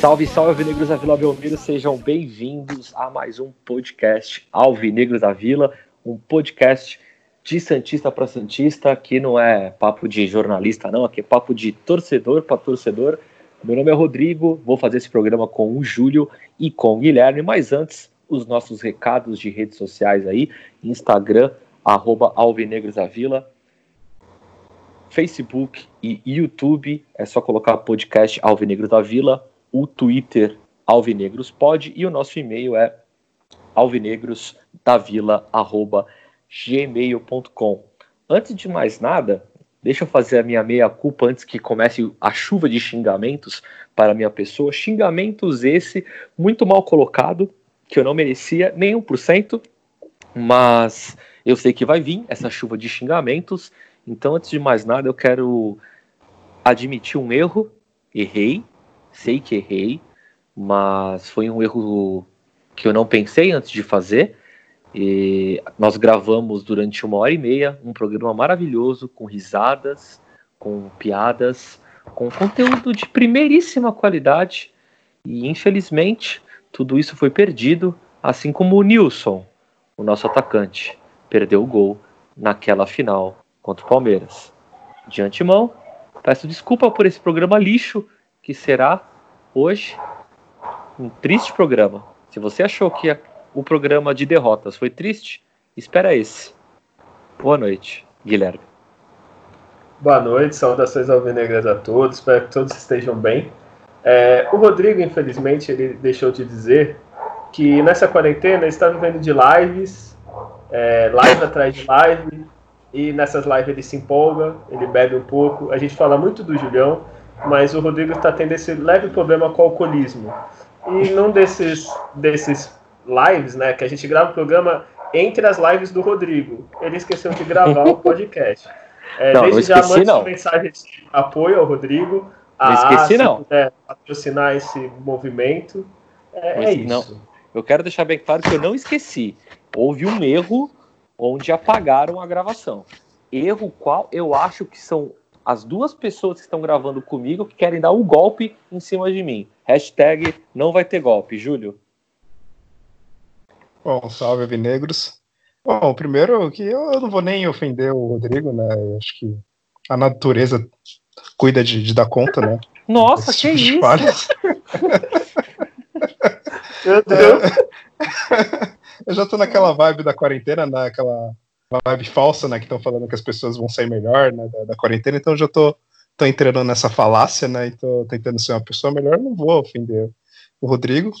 Salve, salve, Alvinegros da Vila Belmiro, sejam bem-vindos a mais um podcast Alvinegros da Vila, um podcast de Santista para Santista, aqui não é papo de jornalista não, aqui é papo de torcedor para torcedor. Meu nome é Rodrigo, vou fazer esse programa com o Júlio e com o Guilherme, mas antes, os nossos recados de redes sociais aí, Instagram, arroba Alvinegros da Vila, Facebook e YouTube, é só colocar podcast Alvinegros da Vila, o Twitter Alvinegros Pod e o nosso e-mail é alvinegrosdavila@gmail.com. Antes de mais nada, deixa eu fazer a minha meia culpa antes que comece a chuva de xingamentos para minha pessoa. Xingamentos esse muito mal colocado, que eu não merecia nem 1%, mas eu sei que vai vir essa chuva de xingamentos. Então, antes de mais nada, eu quero admitir um erro. Errei, sei que errei, mas foi um erro que eu não pensei antes de fazer. E nós gravamos durante uma hora e meia um programa maravilhoso, com risadas, com piadas, com conteúdo de primeiríssima qualidade. E infelizmente tudo isso foi perdido, assim como o Nilson, o nosso atacante, perdeu o gol naquela final contra o Palmeiras. De antemão, peço desculpa por esse programa lixo que será hoje um triste programa. Se você achou que o programa de derrotas foi triste, espera esse. Boa noite, Guilherme. Boa noite, saudações alvinegras a todos, espero que todos estejam bem. É, o Rodrigo, infelizmente, ele deixou de dizer que nessa quarentena está vivendo de lives, é, live atrás de live, e nessas lives ele se empolga, ele bebe um pouco. A gente fala muito do Julião, mas o Rodrigo está tendo esse leve problema com o alcoolismo. E num desses, desses lives, né, que a gente grava o programa entre as lives do Rodrigo, ele esqueceu de gravar o podcast. É, Não, não desde já esqueci, mande não. mensagem de apoio ao Rodrigo. Não a esqueci, se não. puder patrocinar esse movimento. É, é isso. não. Eu quero deixar bem claro que eu não esqueci. Houve um erro onde apagaram a gravação. Erro qual eu acho que são as duas pessoas que estão gravando comigo que querem dar um golpe em cima de mim. Hashtag não vai ter golpe, Júlio. Bom, salve, Avinegros. Bom, primeiro que eu, eu não vou nem ofender o Rodrigo, né? Eu acho que a natureza cuida de, de dar conta, né? Nossa, Esse que tipo isso? Meu Deus. Eu já tô naquela vibe da quarentena, naquela vibe falsa, né? Que estão falando que as pessoas vão sair melhor, né? Da, da quarentena, então eu já tô, tô entrando nessa falácia, né? E tô tentando ser uma pessoa melhor. Não vou ofender o Rodrigo.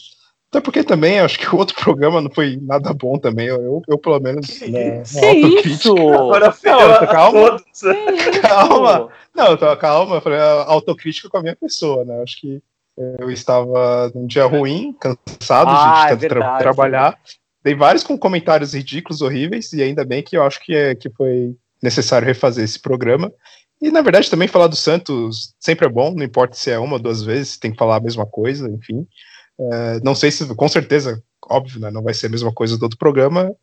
Até porque também acho que o outro programa não foi nada bom também. Eu, eu, eu, pelo menos, né, uma Que autocrítica. isso? Agora Não, calma. Que? Calma. Não, eu tô, calma, eu falei autocrítica com a minha pessoa, né? Eu acho que eu estava num dia ruim, cansado Ah, de é tra- verdade. trabalhar. Dei vários com comentários ridículos, horríveis, e ainda bem que eu acho que, é, que foi necessário refazer esse programa. E na verdade também falar do Santos sempre é bom, não importa se é uma ou duas vezes, tem que falar a mesma coisa, enfim. É, não sei se, com certeza, óbvio, né, não vai ser a mesma coisa do outro programa,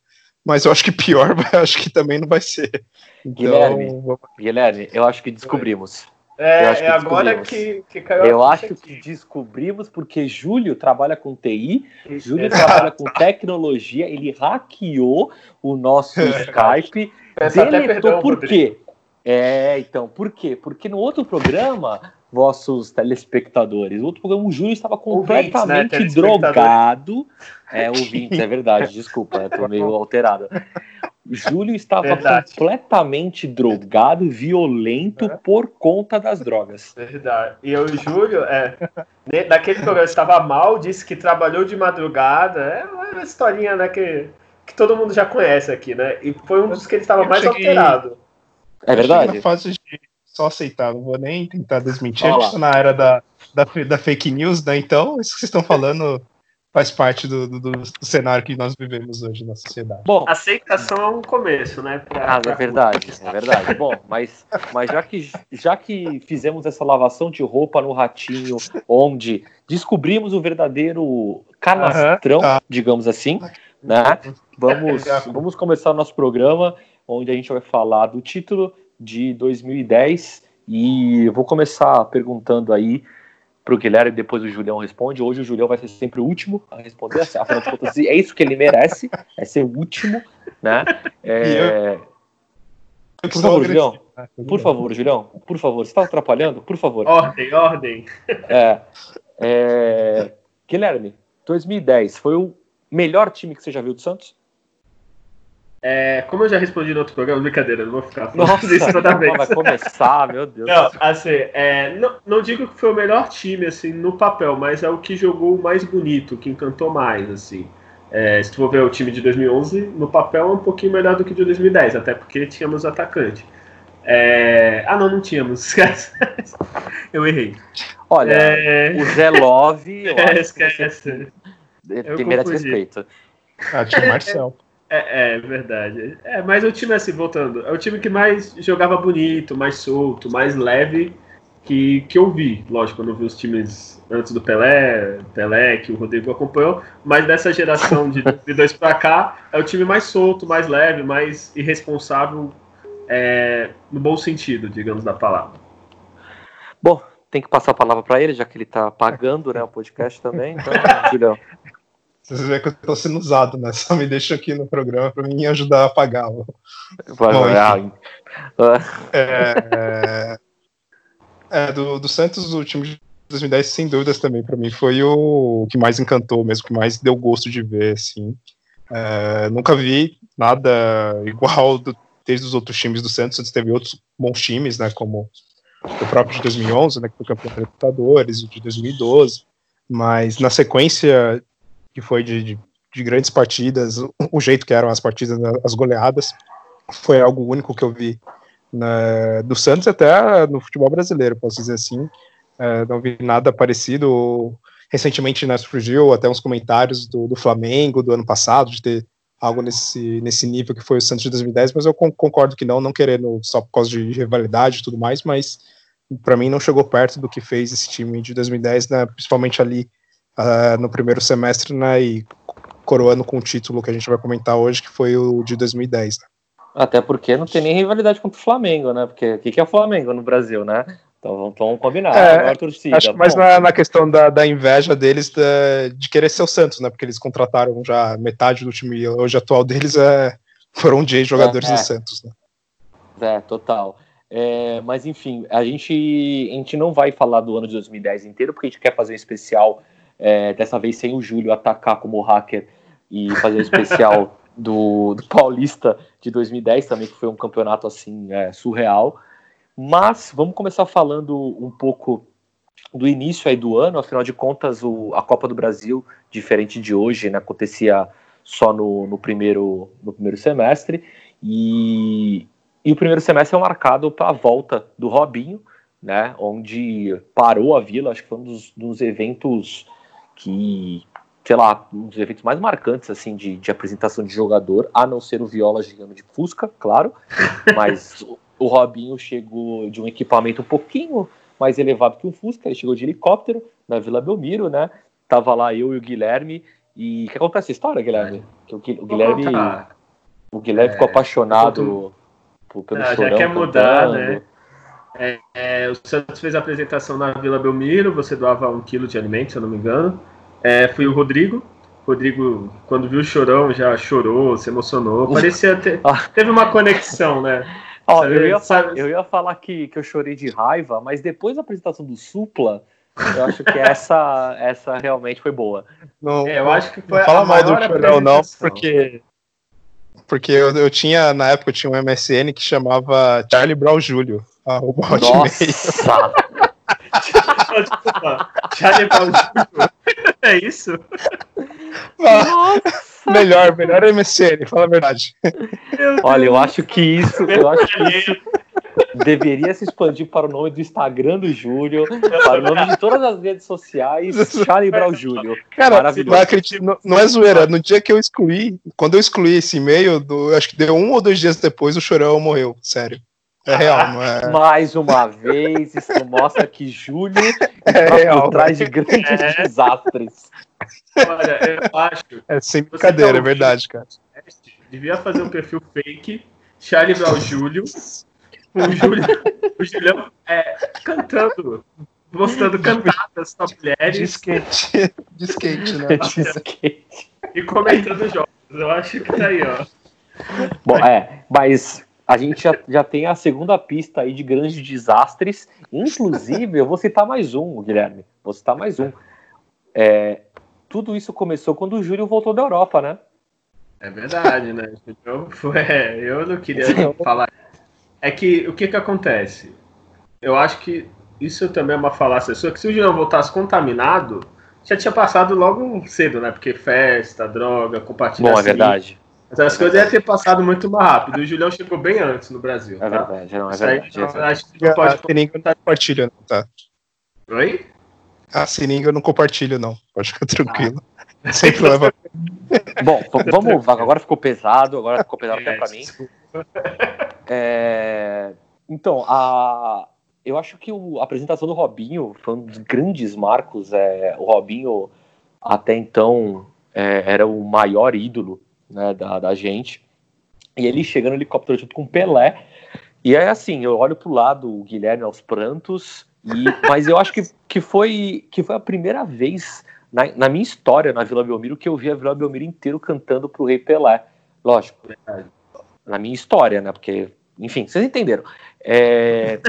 mas eu acho que pior, acho que também não vai ser. Então, Guilherme. vamos- Guilherme, eu acho que descobrimos. É, que é agora que, que caiu a Eu acho que aqui. descobrimos porque Júlio trabalha com TI, Júlio Exato. trabalha com tecnologia, ele hackeou o nosso Skype, Peço deletou perdão, por Rodrigo. quê? É, então, por quê? Porque no outro programa, vossos telespectadores, no outro programa o Júlio estava Ouvintes, né? completamente drogado. É, ouvintes, é verdade, desculpa, eu tô meio alterado. O Júlio estava Verdade. completamente drogado, violento por conta das drogas. Verdade. E eu, Júlio, é, naquele programa estava mal, disse que trabalhou de madrugada. É uma historinha né, que, que todo mundo já conhece aqui, né? E foi um dos que ele estava Eu mais cheguei- alterado. É Eu verdade? na fase de só aceitar, não vou nem tentar desmentir. A gente tá na era da, da, da, fake news, né? Então, isso que vocês estão falando faz parte do, do, do, cenário que nós vivemos hoje na sociedade. Bom, aceitação é um começo, né? Pra, ah, pra é verdade, é verdade. Bom, mas, mas já, que, já que fizemos essa lavação de roupa no ratinho, onde descobrimos o verdadeiro canastrão, uhum, tá. digamos assim, né? Vamos, vamos começar o nosso programa, onde a gente vai falar do título de 2010 e vou começar perguntando aí para o Guilherme e depois o Julião responde. Hoje o Julião vai ser sempre o último a responder, afinal de contas, é isso que ele merece, é ser o último, né? É... Por favor, Julião. Por favor, Julião. Por favor, você está atrapalhando? Por favor. Ordem, ordem. É, é... Guilherme, 2010 foi o melhor time que você já viu do Santos? É, como eu já respondi no outro programa, brincadeira, não vou ficar falando Nossa, isso toda vez. Vai começar, meu Deus. Não, assim, é, não, não, digo que foi o melhor time, assim, no papel, mas é o que jogou mais bonito, que encantou mais, assim. É, se tu for ver o time de 2011, no papel é um pouquinho melhor do que o de 2010, até porque tínhamos atacante. É... Ah, não, não tínhamos. eu errei. Olha, é... o Zé Love. É, esquece. Você... Tem merece respeito. Ah, tinha Marcel. É, é, verdade. É, mas o time, assim, voltando, é o time que mais jogava bonito, mais solto, mais leve que, que eu vi. Lógico, eu não vi os times antes do Pelé, Pelé, que o Rodrigo acompanhou, mas dessa geração de, de dois para cá, é o time mais solto, mais leve, mais irresponsável, é, no bom sentido, digamos, da palavra. Bom, tem que passar a palavra para ele, já que ele está pagando né, o podcast também. Então, Julião. Vocês veem que eu estou sendo usado, né? Só me deixa aqui no programa para mim ajudar a pagá-lo. Vai, Bom, é, é, é, do, do Santos, o time de 2010, sem dúvidas também, para mim foi o que mais encantou, mesmo que mais deu gosto de ver, assim. É, nunca vi nada igual do, desde os outros times do Santos. Antes teve outros bons times, né? Como o próprio de 2011, né? Que foi campeão da Libertadores, o de 2012. Mas na sequência que foi de, de, de grandes partidas, o, jeito que eram as partidas, as goleadas, foi algo único que eu vi na, do Santos até no futebol brasileiro, posso dizer assim. É, não vi nada parecido. Recentemente né, surgiu até uns comentários do, do Flamengo do ano passado, de ter algo nesse, nesse nível que foi o Santos de 2010, mas eu concordo que não, não querendo só por causa de rivalidade e tudo mais, mas para mim não chegou perto do que fez esse time de 2010, né, principalmente ali uh, no primeiro semestre, né, e coroando com o título que a gente vai comentar hoje, que foi o de 2010. Né? Até porque não tem nem rivalidade contra o Flamengo, né? Porque o que, que é o Flamengo no Brasil, né? Então vamos combinar. É, torcida, acho mais na, na, questão da, da inveja deles da, de querer ser o Santos, né? Porque eles contrataram já metade do time hoje atual deles é, foram de jogadores é, é. do Santos, né? É, total. É, mas enfim, a gente, a gente não vai falar do ano de 2010 inteiro, porque a gente quer fazer um especial é, dessa vez sem o Júlio atacar como hacker e fazer o especial do, do, Paulista de 2010 também, que foi um campeonato assim é, surreal. Mas vamos começar falando um pouco do início aí do ano, afinal de contas o, a Copa do Brasil, diferente de hoje, né, acontecia só no, no, primeiro, no primeiro semestre, e, e o primeiro semestre é marcado para a volta do Robinho, né, onde parou a Vila, acho que foi um dos, dos eventos que, sei lá, um dos eventos mais marcantes assim de, de apresentação de jogador, a não ser o Viola chegando de Fusca, claro, mas o Robinho chegou de um equipamento um pouquinho mais elevado que o Fusca, ele chegou de helicóptero na Vila Belmiro, né? Tava lá eu e o Guilherme. E quer contar essa história, Guilherme? Que o, o Guilherme, o Guilherme é, ficou apaixonado por, pelo ah, Já quer mudar, né? É, é, o Santos fez a apresentação na Vila Belmiro, você doava um quilo de alimento, se eu não me engano. É, foi o Rodrigo. Rodrigo, quando viu o chorão, já chorou, se emocionou. Parecia ter. Ah. Teve uma conexão, né? Ó, eu, ia falar, eu ia falar que, que eu chorei de raiva, mas depois da apresentação do Supla, eu acho que essa, essa realmente foi boa. Não, é, eu acho que foi não fala mais do chorão, não, porque. Porque eu, eu tinha, na época, eu tinha um MSN que chamava Charlie Brown Júlio. Arroba Charlie Brown Júlio. É isso? Nossa. Melhor, melhor MSN, fala a verdade. Olha, eu acho que isso, eu acho que isso, deveria se expandir para o nome do Instagram do Júlio, para o nome de todas as redes sociais, Charlie Brown Júlio. Cara, não, acredito, não, não, é zoeira. No dia que eu excluí, quando eu excluí esse e-mail, do, acho que deu um ou dois dias depois, o Chorão morreu. Sério. É real, não é? Mais uma vez, isso mostra que Júlio é real, por trás de grandes é. desastres. Olha, eu acho. É sem brincadeira, é verdade, cara. Devia fazer um perfil fake, Charlie Brown Júlio, o Júlio, o Julião é, cantando, mostrando cantadas para mulheres. De skate. De skate, né? De skate. E comentando jogos. Eu acho que tá aí, ó. Bom, é, mas a gente já, já tem a segunda pista aí de grandes desastres. Inclusive, eu vou citar mais um, Guilherme. Vou citar mais um. É, tudo isso começou quando o Júlio voltou da Europa, né? É verdade, né? Eu, é, eu não queria falar. É que o que que acontece? Eu acho que isso também é uma falácia sua, que se o Julião voltasse contaminado, já tinha passado logo cedo, né? Porque festa, droga, compartilhação. Bom, é verdade. Essas coisas iam ter passado muito mais rápido. O Julião chegou bem antes no Brasil. É tá? verdade, não, é verdade. Aí, não, acho que não pode... A seringa não compartilha, não, tá? Oi? A seringa eu não compartilho, não. Pode ficar tranquilo. Ah. Sempre leva. Bom, vamos. Agora ficou pesado, agora ficou pesado até pra mim. É, então, a, eu acho que o, a apresentação do Robinho foi um dos grandes marcos. É, o Robinho, até então, é, era o maior ídolo né, da, da gente. E ele chega no helicóptero junto com o Pelé. E é assim, eu olho pro lado, o Guilherme aos prantos, e, mas eu acho que, que, foi, que foi a primeira vez na, na, minha história na Vila Belmiro que eu vi a Vila Belmiro inteiro cantando pro Rei Pelé. Lógico, na minha história, né? Porque, enfim, vocês entenderam. É,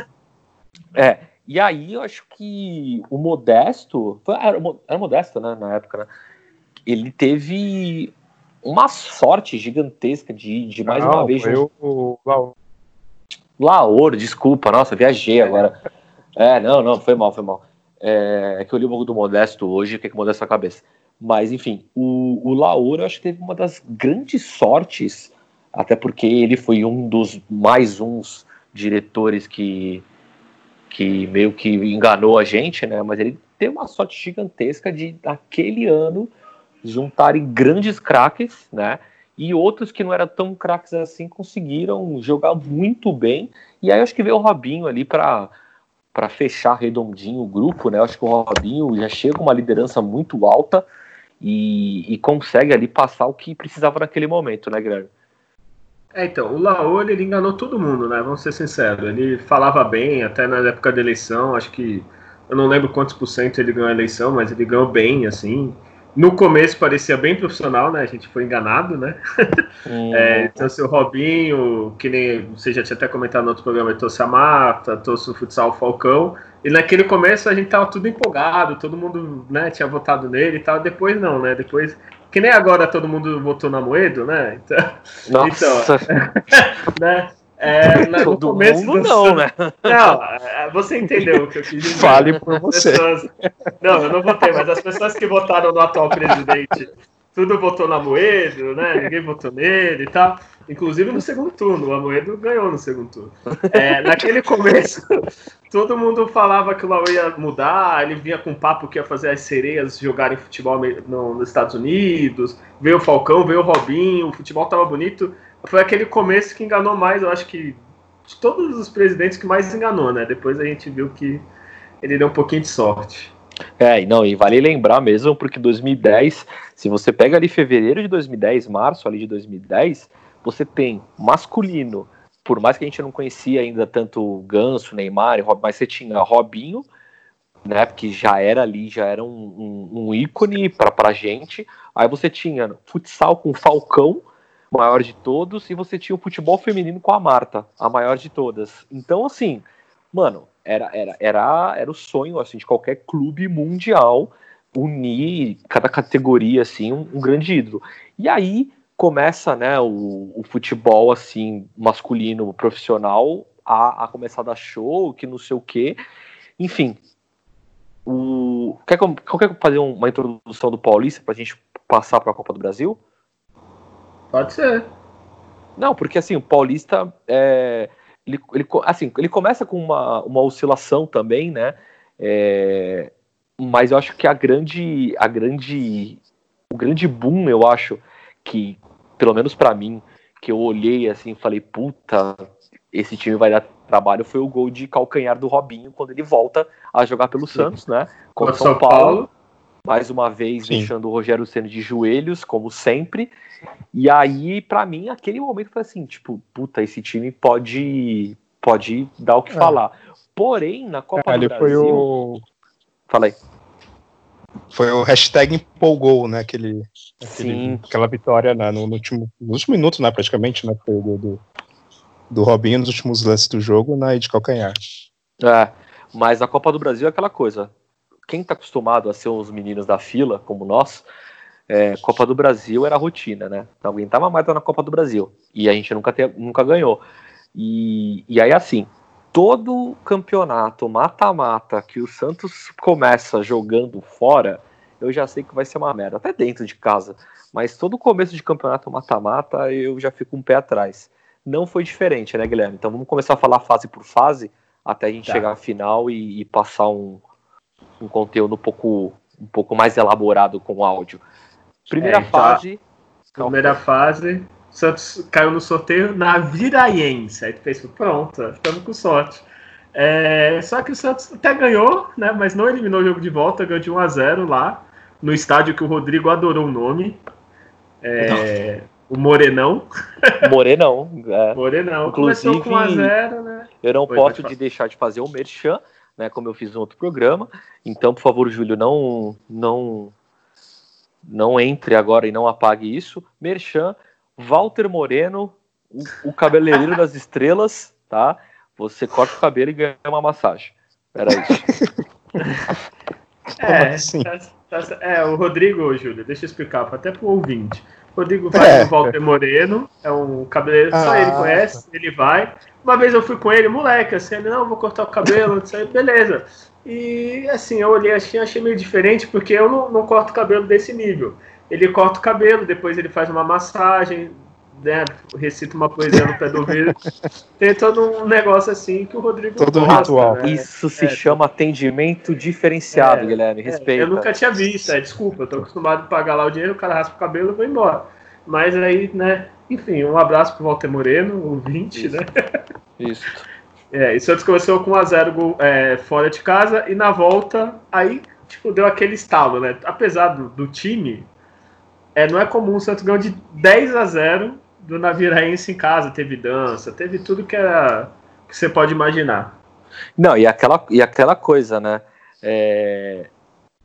é, e aí eu acho que o Modesto, era, era Modesto, né, na época, né? Ele teve uma sorte gigantesca de, de mais Não, uma vez. Foi o Laor. Laor, desculpa, nossa, viajei agora. É, não, não, foi mal, foi mal. É, é que eu li um pouco do Modesto hoje, o que é que Modesto na cabeça. Mas, enfim, o, o Laor eu acho que teve uma das grandes sortes, até porque ele foi um dos mais uns diretores que, que meio que enganou a gente, né? Mas ele teve uma sorte gigantesca de, naquele ano, juntarem grandes craques, né? E outros que não eram tão craques assim conseguiram jogar muito bem. E aí acho que veio o Robinho ali para para fechar redondinho o grupo, né? Acho que o Robinho já chega uma liderança muito alta e, e, consegue ali passar o que precisava naquele momento, né, Guilherme? É, então, o Laol ele enganou todo mundo, né? Vamos ser sinceros. Ele falava bem, até na época da eleição, acho que eu não lembro quantos por cento ele ganhou a eleição, mas ele ganhou bem, assim. No começo parecia bem profissional, né? A gente foi enganado, né? Hum. É, então, seu Robinho, que nem você já tinha até comentado no outro programa, ele trouxe a Marta, trouxe o futsal o Falcão. E naquele começo a gente tava tudo empolgado, todo mundo né, tinha votado nele e tal. Depois não, né? Depois. Que nem agora todo mundo votou na Moedo, né? Então. Nossa. Então, né? É, na, no começo mundo, não, né? Não, é, você entendeu o que eu quis dizer. Fale por você. Pessoas... Não, eu não votei, mas as pessoas que votaram no atual presidente, tudo votou na Moedo, né? Ninguém votou nele e tal. Inclusive no segundo turno, o Amoedo ganhou no segundo turno. É, naquele começo, todo mundo falava que o Lau ia mudar, ele vinha com papo que ia fazer as sereias jogarem futebol no, nos Estados Unidos, veio o Falcão, veio o Robinho, o futebol tava bonito, foi aquele começo que enganou mais, eu acho que de todos os presidentes que mais enganou, né? Depois a gente viu que ele deu um pouquinho de sorte. É, não, e vale lembrar mesmo, porque 2010, se você pega ali fevereiro de 2010, março ali de 2010, você tem masculino, por mais que a gente não conhecia ainda tanto Ganso, Neymar, mas você tinha Robinho, né, porque já era ali, já era um, um, um ícone para a gente. Aí você tinha futsal com Falcão, maior de todos, e você tinha o futebol feminino com a Marta, a maior de todas. Então, assim, mano, era, era, era, era o sonho assim, de qualquer clube mundial unir cada categoria assim um, um grande ídolo. E aí começa né, o, o futebol assim masculino profissional a, a, começar a dar show, que não sei o quê. Enfim, o, quer, quer fazer uma introdução do Paulista para a gente passar para a Copa do Brasil? Pode ser. Não, porque assim, o Paulista é, ele, ele, assim, ele começa com uma, uma oscilação também, né? É, mas eu acho que a grande, a grande, o grande boom, eu acho que, pelo menos para mim, que eu olhei assim, falei, puta, esse time vai dar trabalho, foi o gol de calcanhar do Robinho quando ele volta a jogar pelo Santos, né? Contra São, São Paulo. Paulo. Mais uma vez Sim. deixando o Rogério Senna de joelhos, como sempre. E aí, para mim, aquele momento foi assim, tipo, puta, esse time pode pode dar o que é. falar. Porém, na Copa é, do Brasil. Foi o... Falei. Foi o hashtag empolgou, né? Aquele, aquele aquela vitória né, no, no, último, no último minuto, né? Praticamente, né? Foi o gol do, do Robinho nos últimos lances do jogo né, de calcanhar. É, mas a Copa do Brasil é aquela coisa. Quem tá acostumado a ser os meninos da fila, como nós, é, Copa do Brasil era rotina, né? Não aguentava mais na Copa do Brasil. E a gente nunca, te, nunca ganhou. E, e aí, assim, todo campeonato mata-mata que o Santos começa jogando fora, eu já sei que vai ser uma merda, até dentro de casa. Mas todo começo de campeonato mata-mata, eu já fico um pé atrás. Não foi diferente, né, Guilherme? Então vamos começar a falar fase por fase, até a gente tá. chegar à final e, e passar um, um conteúdo um pouco, um pouco mais elaborado com áudio. Primeira é, fase. Tá. Primeira fase, Santos caiu no sorteio na Viraiense. Aí tu fez, pronto, estamos com sorte. É, só que o Santos até ganhou, né? Mas não eliminou o jogo de volta, ganhou de 1 a 0 lá, no estádio que o Rodrigo adorou o nome. É, o Morenão. Morenão. É. Morenão. Inclusive, Começou com 1 a 0 né? Eu não Foi, posso de deixar de fazer o merchan, né? Como eu fiz no outro programa. Então, por favor, Júlio, não, não, não entre agora e não apague isso. Merchan Walter Moreno, o, o cabeleireiro das estrelas, tá? Você corta o cabelo e ganha uma massagem. Era isso. é, assim? tá, tá, é, o Rodrigo, Júlio, deixa eu explicar até pro ouvinte. O Rodrigo vai é. no Walter Moreno, é um cabeleireiro, ah, só ele conhece, ele vai. Uma vez eu fui com ele, moleque, assim, ele, não, vou cortar o cabelo, isso beleza. E assim, eu olhei assim, achei meio diferente, porque eu não, não corto cabelo desse nível ele corta o cabelo, depois ele faz uma massagem, né, recita uma poesia no pé do ouvido. Tem todo um negócio assim que o Rodrigo todo gosta, ritual. Né? Isso se é, chama atendimento diferenciado, é, Guilherme, respeita. É, eu nunca tinha visto, é, desculpa, eu tô acostumado a pagar lá o dinheiro, o cara raspa o cabelo e vai embora. Mas aí, né, enfim, um abraço pro Walter Moreno, o 20, Isso. né? Isso. É, e Santos começou com 1x0 é, fora de casa e na volta, aí, tipo, deu aquele estalo, né? Apesar do, do time, é, não é comum o Santos ganhou de 10 a 0 do Naviraense em casa. Teve dança, teve tudo que, era, que você pode imaginar. Não, e aquela, e aquela coisa, né? É,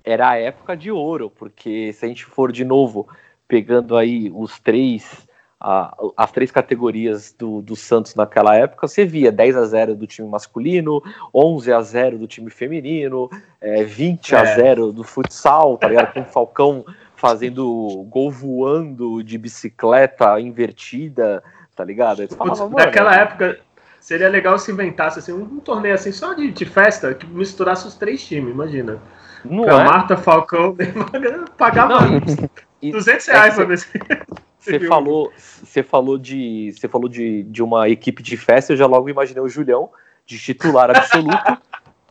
era a época de ouro, porque se a gente for de novo pegando aí os três, a, as três categorias do, do Santos naquela época, você via 10 a 0 do time masculino, 11 a 0 do time feminino, é, 20 é. a 0 do futsal, tá ligado? Com o Falcão fazendo gol voando de bicicleta invertida, tá ligado? Falava, Naquela época, seria legal se inventasse assim, um, um torneio assim só de, de, festa que misturasse os três times, imagina. Não é? Marta, Falcão, pagava não, 200 reais é pra ver se. Você falou, você falou de, você falou de, de uma equipe de festa, eu já logo imaginei o Julião de titular absoluto.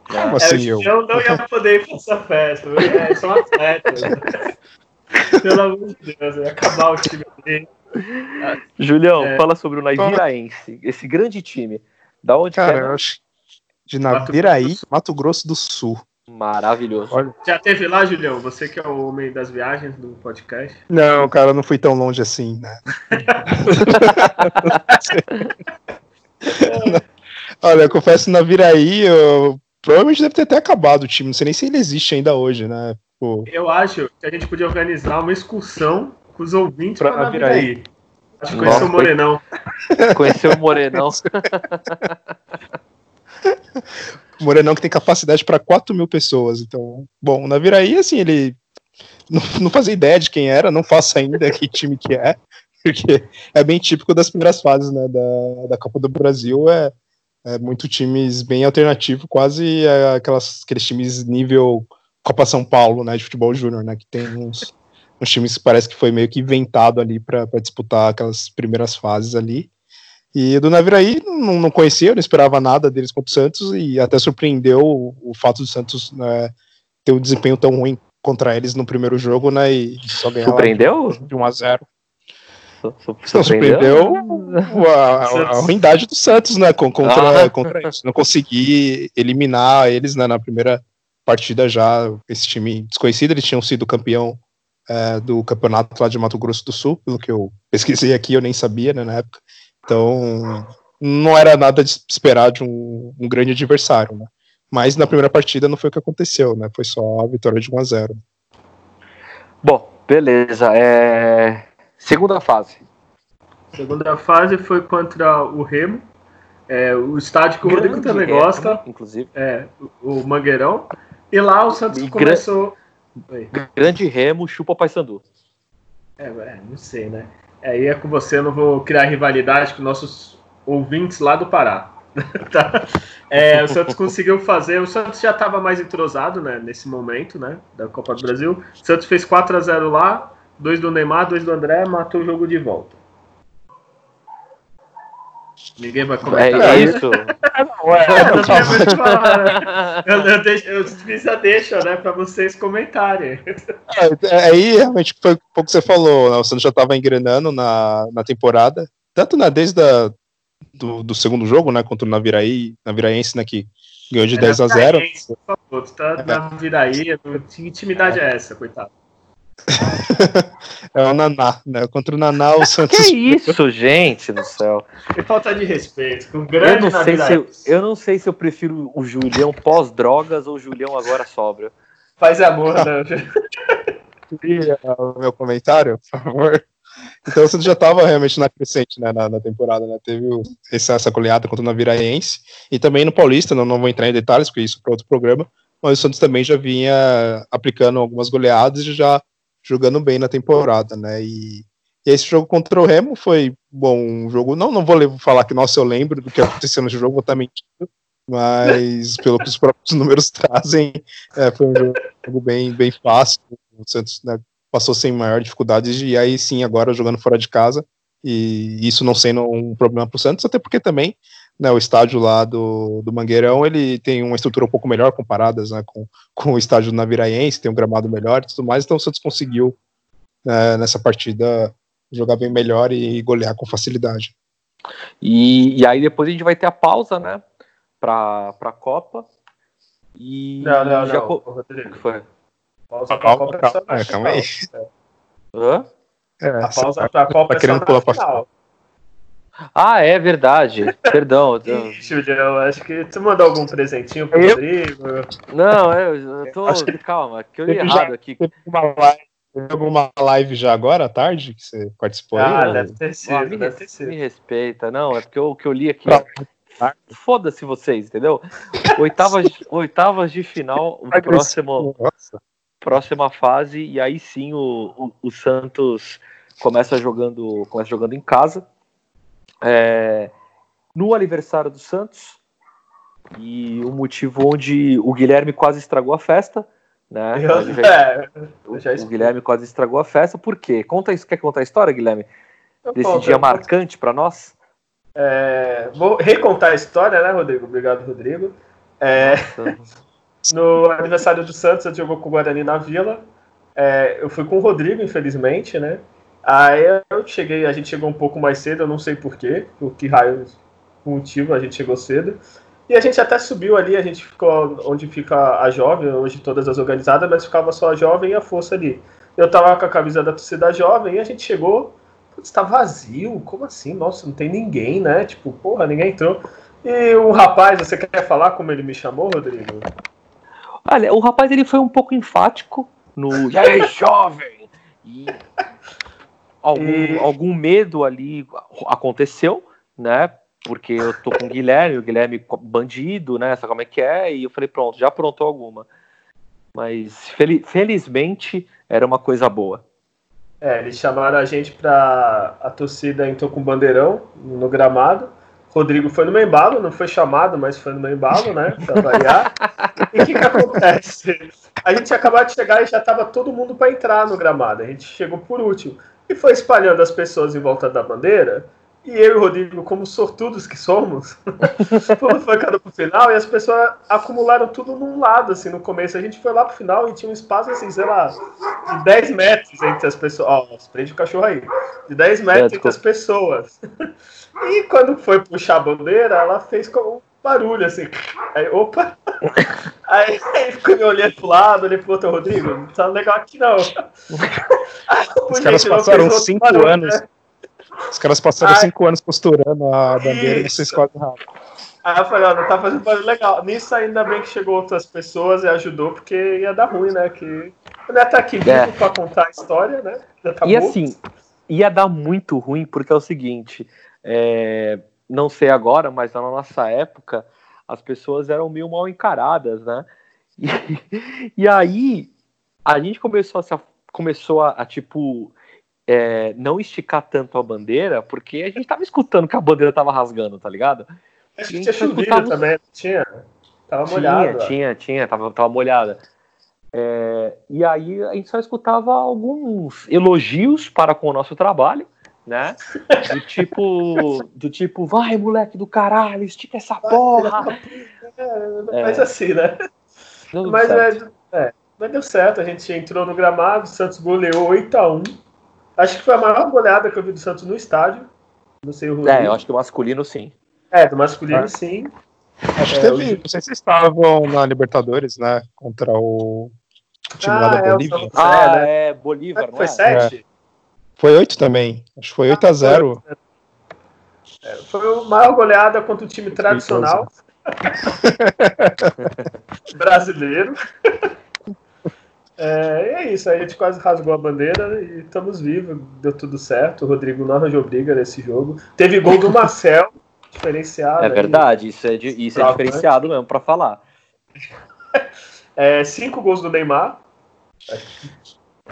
Como assim, é, o Julião eu? não ia poder ir pra essa festa, é, são atletas. Pelo amor de Deus, ia acabar o time dele. Julião, é. fala sobre o Naviraense, esse grande time. Da onde Cara, é? eu acho de Naviraí, Mato, Mato Grosso do Sul. Maravilhoso. Olha. Já teve lá, Julião? Você que é o homem das viagens do podcast? Não, cara, não fui tão longe assim, né? Olha, eu confesso, na Viraí, eu... provavelmente deve ter até acabado o time. Não sei nem se ele existe ainda hoje, né? Pô. Eu acho que a gente podia organizar uma excursão com os ouvintes pra, pra Naviraí. Acho que conheceu o Morenão. Conheceu o Morenão. Morenão que tem capacidade para 4 mil pessoas. Então, bom, na Viraí, assim, ele não, não fazia ideia de quem era, não faço ainda que time que é, porque é bem típico das primeiras fases né, da, da Copa do Brasil. É, é muito times bem alternativo, quase é aquelas, aqueles times nível Copa São Paulo, né, de futebol júnior, né, que tem uns, uns times que parece que foi meio que inventado ali para disputar aquelas primeiras fases ali. E do Naviraí não, não conhecia, não esperava nada deles contra o Santos e até surpreendeu o, o fato do Santos né, ter um desempenho tão ruim contra eles no primeiro jogo, né? E só ganhar surpreendeu de 1 a 0 surpreendeu, surpreendeu a, a, a, ruindade do Santos, né? Contra, ah. contra eles. Não conseguir eliminar eles né, na primeira partida já. Esse time desconhecido, eles tinham sido campeão é, do campeonato lá de Mato Grosso do Sul, pelo que eu pesquisei aqui, eu nem sabia né, na época. Então, não era nada de esperar de um, um grande adversário, né? Mas na primeira partida não foi o que aconteceu, né? Foi só a vitória de 1 a 0. Bom, beleza. É... Segunda fase. Segunda fase foi contra o Remo. É, o estádio que o Rodrigo também gosta. Inclusive. É, o Mangueirão. E lá o Santos e começou. Grande Remo, chupa Paysandu. É, é, não sei, né? Aí é com você, eu não vou criar rivalidade com nossos ouvintes lá do Pará. tá? é, o Santos conseguiu fazer. O Santos já estava mais entrosado né, nesse momento né, da Copa do Brasil. O Santos fez 4 a 0 lá, dois do Neymar, dois do André, matou o jogo de volta. Ninguém vai comentar. É isso. eu, eu, deixo, eu fiz a deixa, né, para vocês comentarem. É, aí, realmente, foi um pouco que você falou, né, o Santos já estava engrenando na, na temporada, tanto na, desde a, do, do segundo jogo, né, contra o Naviraí, Naviraense, né, que ganhou de é 10 a 0. Por favor, tu tá é. na Naviraí, que intimidade é essa, coitado? É o Naná, né? Contra o Naná, o Santos. Que isso, gente do céu. Que falta de respeito. Com grande eu não, sei se eu, eu, não sei se eu prefiro o Julião pós-drogas ou o Julião agora sobra. Faz amor, né? o meu comentário, por favor. Então o Santos já estava realmente na crescente né, na, na, temporada, né? Teve o, essa, essa goleada contra o Naviraense e também no Paulista, não, não vou entrar em detalhes, porque isso é para outro programa, mas o Santos também já vinha aplicando algumas goleadas e já jogando bem na temporada, né? E, e esse jogo contra o Remo foi bom um jogo. Não, não vou falar que nossa eu lembro do que aconteceu nesse jogo, vou estar mentindo, mas pelo que os próprios números trazem, é, foi um jogo bem, bem fácil. O Santos né, passou sem maior dificuldades e aí sim agora jogando fora de casa e isso não sendo um problema para o Santos, até porque também né, o estádio lá do, do Mangueirão, ele tem uma estrutura um pouco melhor comparadas né, com, com o estádio do Naviraense, tem um gramado melhor e tudo mais, então o Santos conseguiu né, nessa partida jogar bem melhor e golear com facilidade. E, e aí depois a gente vai ter a pausa, né, para a Copa. E não, não, já não. O que foi? Pausa pra Copa, calma, calma, calma aí. Hã? É, a pausa para a Copa tá é querendo pular final. Ah, é verdade. Perdão. Ixi, eu acho que tu mandou algum presentinho pro eu? Rodrigo. Não, eu, eu tô. Que... Calma, que eu li errado já, aqui. Teve uma live, alguma live já agora à tarde que você participou ah, aí? Ah, deve ter sido, ah, me, deve ter sido. Me respeita, não, é porque o que eu li aqui. Foda-se vocês, entendeu? Oitavas, oitavas de final, o próximo, próxima fase, e aí sim o, o, o Santos começa jogando, começa jogando em casa é, no aniversário do Santos e o motivo onde o Guilherme quase estragou a festa, né? Eu, já, é, o, o, Guilherme quase estragou a festa, por quê? Conta isso, quer contar a história, Guilherme? Eu Desse conto, dia marcante para nós? É, vou recontar a história, né, Rodrigo? Obrigado, Rodrigo. É, no aniversário do Santos, eu jogou com o Guarani na Vila. É, eu fui com o Rodrigo, infelizmente, né? Aí eu cheguei, a gente chegou um pouco mais cedo, eu não sei porquê, por que raio motivo a gente chegou cedo. E a gente até subiu ali, a gente ficou onde fica a jovem, hoje todas as organizadas, mas ficava só a jovem e a força ali. Eu tava com a camisa da torcida jovem e a gente chegou, putz, tá vazio, como assim? Nossa, não tem ninguém, né? Tipo, porra, ninguém entrou. E o rapaz, você quer falar como ele me chamou, Rodrigo? Olha, o rapaz ele foi um pouco enfático no. E aí, jovem! E algum, e... algum medo ali aconteceu, né? Porque eu tô com o Guilherme, o Guilherme bandido, né? Sabe como é que é? E eu falei, pronto, já aprontou alguma. Mas fel felizmente era uma coisa boa. É, eles chamaram a gente pra. A torcida entrou com bandeirão no gramado. Rodrigo foi no embalo, não foi chamado, mas foi no embalo, né? Pra variar. e o que, que acontece? A gente acabou de chegar e já tava todo mundo para entrar no gramado. A gente chegou por último e foi espalhando as pessoas em volta da bandeira. E eu e o Rodrigo, como sortudos que somos, fomos focados pro final e as pessoas acumularam tudo num lado, assim, no começo. A gente foi lá pro final e tinha um espaço, assim, sei lá, de 10 metros entre as pessoas. Ó, oh, prende o cachorro aí. De 10 metros é, entre as pessoas. E quando foi puxar a bandeira, ela fez como barulho, assim. Aí, opa! Aí, aí ficou me olhando pro lado, olhei pro outro, Rodrigo, não tá legal aqui não. Aí, Os caras passaram cinco barulho, anos. Né? Os caras passaram Ai, cinco anos costurando a bandeira isso. e vocês quase erraram. Aí eu falei, ó, não tá fazendo barulho legal. Nisso ainda bem que chegou outras pessoas e ajudou, porque ia dar ruim, né? Que ele tá aqui vivo é. pra contar a história, né? Tá e assim, ia dar muito ruim, porque é o seguinte, é, não sei agora, mas na nossa época, as pessoas eram meio mal encaradas, né? E, e aí, a gente começou a, se, começou a, a tipo, é, não esticar tanto a bandeira, porque a gente tava escutando que a bandeira tava rasgando, tá ligado? Acho que tinha chovido escutava... também, tinha. Tava molhada. Tinha, tinha, tinha, tava, tava molhada. É, e aí a gente só escutava alguns elogios para com o nosso trabalho, né? Do tipo, do tipo, vai moleque do caralho, estica essa porra. É, mas assim, né? Mas, é, é, mas deu certo, a gente entrou no gramado, o Santos goleou 8x1. Acho que foi a maior goleada que eu vi do Santos no estádio. Não sei o É, eu acho que o masculino sim. É, do masculino ah. sim. Acho que teve. Não sei se vocês estavam na Libertadores, né? Contra o, o time ah, lá da é, Bolívia. ah, é, Bolívar, não foi é? 7? Foi 8 também. Acho que foi 8 a 0 é, Foi a maior goleada contra o time tradicional brasileiro. É, é isso, aí a gente quase rasgou a bandeira e estamos vivos, deu tudo certo. O Rodrigo não arranjou briga nesse jogo. Teve gol do Marcel, diferenciado. É verdade, aí, isso é, isso é diferenciado mesmo para falar. É, cinco gols do Neymar.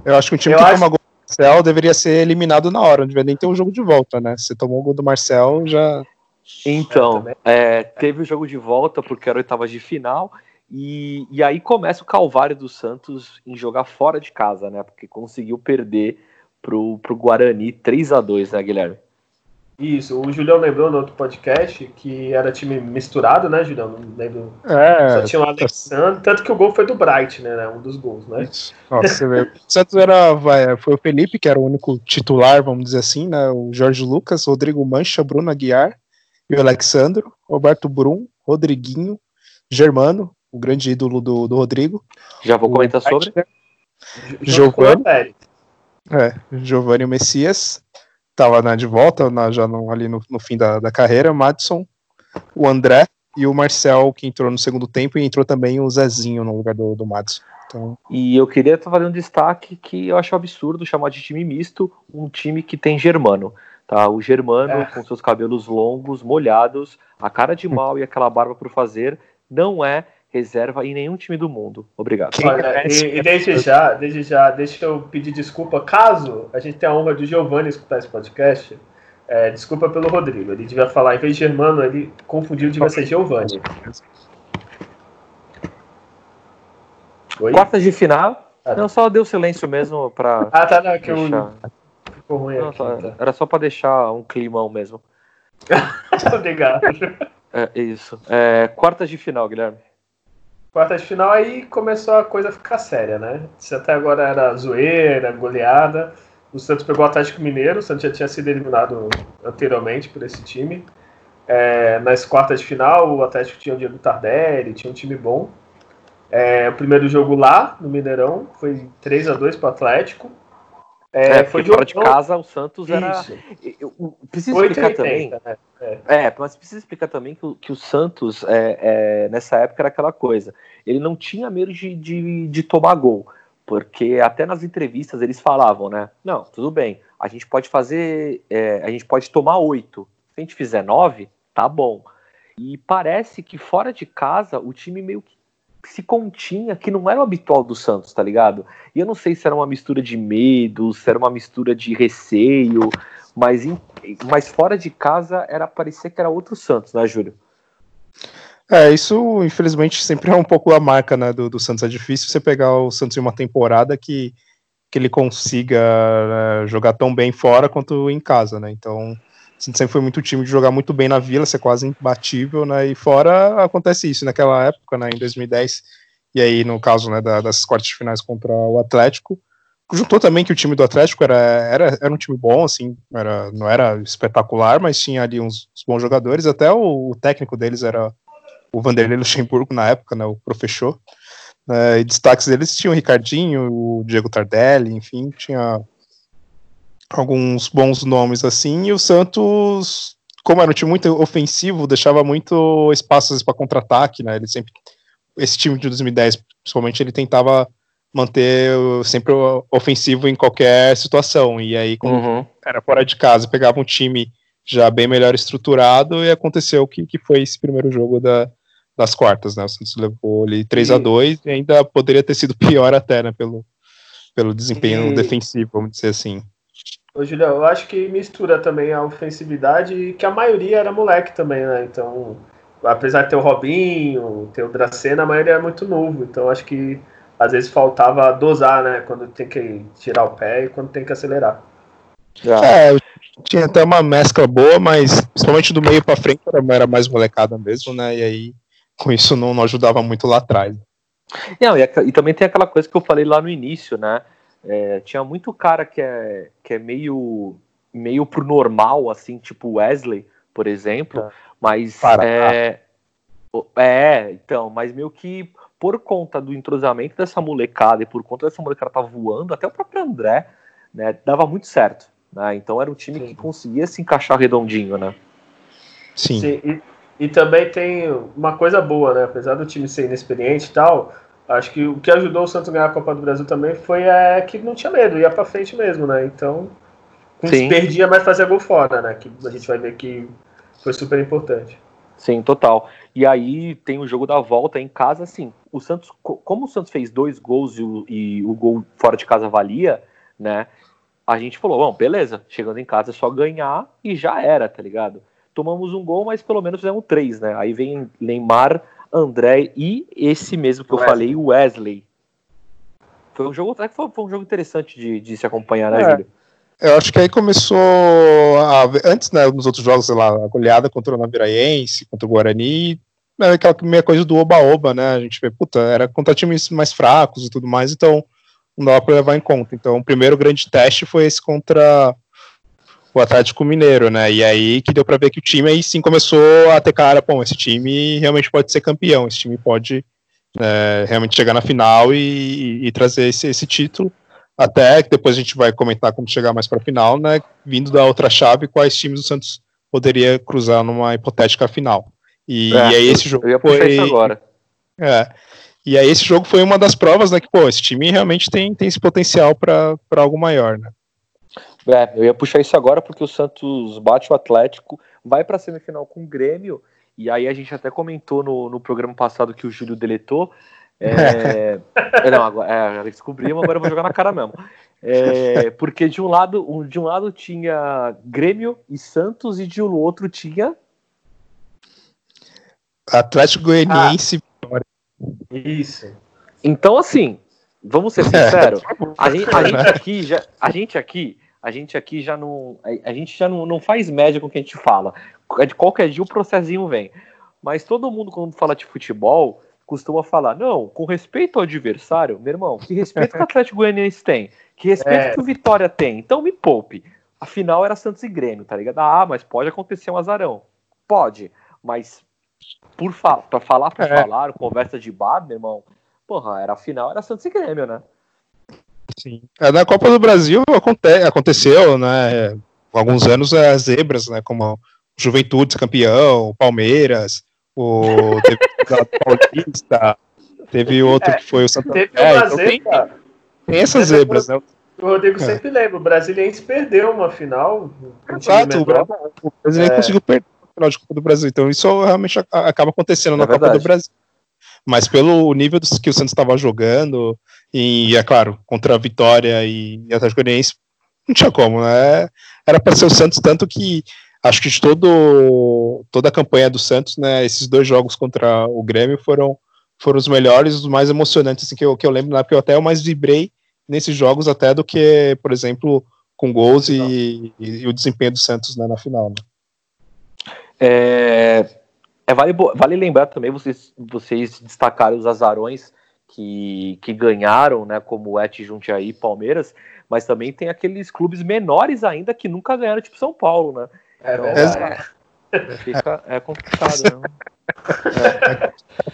Eu acho que o time Eu que acho... toma gol Marcel deveria ser eliminado na hora, não devia nem ter um jogo de volta, né? Se tomou o gol do Marcel, já. Então, é, teve o jogo de volta porque era oitava de final e, e aí começa o calvário do Santos em jogar fora de casa, né? Porque conseguiu perder pro, pro Guarani 3 a 2 né, Guilherme? Isso, o Julião lembrou no outro podcast que era time misturado, né, Julião? Não lembro. É, Só tinha o Alexandre, tanto que o gol foi do Bright, né? Um dos gols, né? Nossa, você vê. O Santos era, vai, foi o Felipe, que era o único titular, vamos dizer assim, né? O Jorge Lucas, Rodrigo Mancha, Bruno Aguiar e o Alexandro, Roberto Brum, Rodriguinho, Germano, o grande ídolo do, do Rodrigo. Já vou comentar sobre. Giovanni. É, Giovanni Messias. Tava na, de volta, na, já no, ali no, no fim da, da carreira. Madison, o André e o Marcel, que entrou no segundo tempo, e entrou também o Zezinho no lugar do, do Madison. Então... E eu queria fazer um destaque que eu acho absurdo chamar de time misto um time que tem Germano. Tá? O Germano, é. com seus cabelos longos, molhados, a cara de mal e aquela barba por fazer, não é reserva em nenhum time do mundo. Obrigado. Olha, e, e desde já, desde já, deixa eu pedir desculpa, caso a gente tenha a honra de Giovanni escutar esse podcast. É, desculpa pelo Rodrigo. Ele devia falar, em vez de Germano, ele confundiu, devia ser Giovanni. Oi? Quartas de final. Ah, não, só deu silêncio mesmo pra. Ah, tá, não, que deixar... eu. Ficou ruim não, aqui, tá. Era só pra deixar um climão mesmo. Obrigado. É, isso. É, quartas de final, Guilherme. Quartas de final, aí começou a coisa a ficar séria, né? Se até agora era zoeira, goleada. O Santos pegou o Atlético Mineiro, o Santos já tinha sido eliminado anteriormente por esse time. É, nas quartas de final, o Atlético tinha o Diego Tardelli, tinha um time bom. É, o primeiro jogo lá, no Mineirão, foi 3 a 2 para o Atlético. É, é foi fora de casa, o Santos era. Eu, preciso explicar 80, também. Né? É. é. mas precisa explicar também que, que o Santos, é, é, nessa época, era aquela coisa. Ele não tinha medo de, de, de, tomar gol. Porque até nas entrevistas eles falavam, né? Não, tudo bem. A gente pode fazer. É, a gente pode tomar oito. Se a gente fizer nove, tá bom. E parece que fora de casa o time meio que se continha, que não era o habitual do Santos, tá ligado? E eu não sei se era uma mistura de medo, se era uma mistura de receio, mas, em, mas fora de casa era parecer que era outro Santos, né, Júlio? É, isso infelizmente sempre é um pouco a marca né, do, do Santos. É difícil você pegar o Santos em uma temporada que, que ele consiga né, jogar tão bem fora quanto em casa, né? Então O Santos sempre foi muito time de jogar muito bem na Vila, ser quase imbatível, né? E fora acontece isso naquela época, né? Em 2010, e aí no caso né, da, das quartas de finais contra o Atlético, juntou também que o time do Atlético era, era, era um time bom, assim, era, não era espetacular, mas tinha ali uns, uns bons jogadores, até o, o, técnico deles era o Vanderlei Luxemburgo na época, né, o professor, é, e destaques deles tinham o Ricardinho, o Diego Tardelli, enfim, tinha alguns bons nomes assim, e o Santos, como era um time muito ofensivo, deixava muito espaços para contra-ataque, né? Ele sempre esse time de 2010, principalmente, ele tentava manter sempre ofensivo em qualquer situação. E aí, quando uhum. era fora de casa, pegava um time já bem melhor estruturado e aconteceu que, que foi esse primeiro jogo da, das quartas, né? O Santos levou ali 3 a 2 e ainda poderia ter sido pior até, né? Pelo, pelo desempenho e... defensivo, vamos dizer assim. Ô, Julião, eu acho que mistura também a ofensividade e que a maioria era moleque também, né? Então, apesar de ter o Robinho, ter o Dracena, a maioria é muito novo. Então, acho que às vezes faltava dosar, né? Quando tem que tirar o pé e quando tem que acelerar. É, tinha até uma mescla boa, mas principalmente do meio para frente era, mais molecada mesmo, né? E aí, com isso, não, não ajudava muito lá atrás. Não, e, e, também tem aquela coisa que eu falei lá no início, né? É, tinha muito cara que é, que é meio, meio pro normal, assim, tipo Wesley, por exemplo, é. mas é, é, então, mas meio que por conta do entrosamento dessa molecada e por conta dessa molecada tá voando, até o próprio André, né, dava muito certo, né? Então era um time Sim. que conseguia se encaixar redondinho, né? Sim. Sim e, e, também tem uma coisa boa, né? Apesar do time ser inexperiente e tal, Acho que o que ajudou o Santos a ganhar a Copa do Brasil também foi é, que não tinha medo, ia para frente mesmo, né? Então, se perdia, mas fazia gol fora, né? Que a gente vai ver que foi super importante. Sim, total. E aí tem o jogo da volta em casa, assim. O Santos, como o Santos fez dois gols e o, e o gol fora de casa valia, né? A gente falou, bom, beleza, chegando em casa é só ganhar e já era, tá ligado? Tomamos um gol, mas pelo menos fizemos três, né? Aí vem Neymar André e esse mesmo que eu Wesley. falei, o Wesley. Foi um jogo, foi, foi um jogo interessante de, de se acompanhar, né, é. Júlio? Eu acho que aí começou a, antes, né, nos outros jogos, sei lá, a goleada contra o Naviraense, contra o Guarani, era né, aquela meia coisa do oba-oba, né? A gente vê, puta, era contra times mais fracos e tudo mais, então não dava para levar em conta. Então, o primeiro grande teste foi esse contra o Atlético Mineiro, né? E aí que deu para ver que o time aí sim começou a ter cara, bom, esse time realmente pode ser campeão, esse time pode é, realmente chegar na final e, e trazer esse, esse, título. Até que depois a gente vai comentar como chegar mais para a final, né? Vindo da outra chave, quais times o Santos poderia cruzar numa hipotética final. E, é, e aí esse jogo eu ia foi agora. É. E aí esse jogo foi uma das provas, né? Que pô, esse time realmente tem, tem esse potencial para algo maior, né? É, eu ia puxar isso agora porque o Santos bate o Atlético, vai para a semifinal com o Grêmio, e aí a gente até comentou no, no programa passado que o Júlio deletou. É, não, agora, é, descobrimos, agora eu vou jogar na cara mesmo. É, porque de um lado, de um lado tinha Grêmio e Santos, e de um outro tinha. Atlético Goianiense. Ah, isso. Então, assim, vamos ser sinceros. A gente, a gente aqui já. A gente aqui a gente aqui já não. A, gente já não, não faz média com o que a gente fala. De qualquer dia o processinho vem. Mas todo mundo, quando fala de futebol, costuma falar: não, com respeito ao adversário, meu irmão, que respeito que o Atlético Goianiense tem, que respeito é. que o Vitória tem, então me poupe. Afinal, era Santos e Grêmio, tá ligado? Ah, mas pode acontecer um azarão. Pode, mas por fa pra falar por é. falar, conversa de bar, meu irmão, porra, era a final, era Santos e Grêmio, né? Sim. É, na Copa do Brasil aconte aconteceu, né? Alguns anos as zebras, né? Como Juventude campeão, Palmeiras, o Paulista, teve outro é, que foi o Santa Teve é, então tem, tem essas zebras, né? O Rodrigo é. sempre lembra, o Brasiliense perdeu uma final. Exato, o, o Brasiliense é. conseguiu perder a final de Copa do Brasil. Então isso realmente acaba acontecendo na é Copa do Brasil. Mas pelo nível que o Santos estava jogando, e é claro, contra a Vitória e, Atlético Goianiense, não tinha como, né? Era para ser o Santos, tanto que acho que de todo, toda a campanha do Santos, né, esses dois jogos contra o Grêmio foram, foram os melhores, os mais emocionantes assim, que, eu, que eu lembro, né, porque eu até mais vibrei nesses jogos até do que, por exemplo, com gols e, e, e, o desempenho do Santos né, na final. Né? É, é vale, vale lembrar também, vocês, vocês destacaram os azarões que, que ganharam, né, como o Et Jundiaí e Palmeiras, mas também tem aqueles clubes menores ainda que nunca ganharam, tipo São Paulo, né? É então, verdade. É, fica, é complicado, né?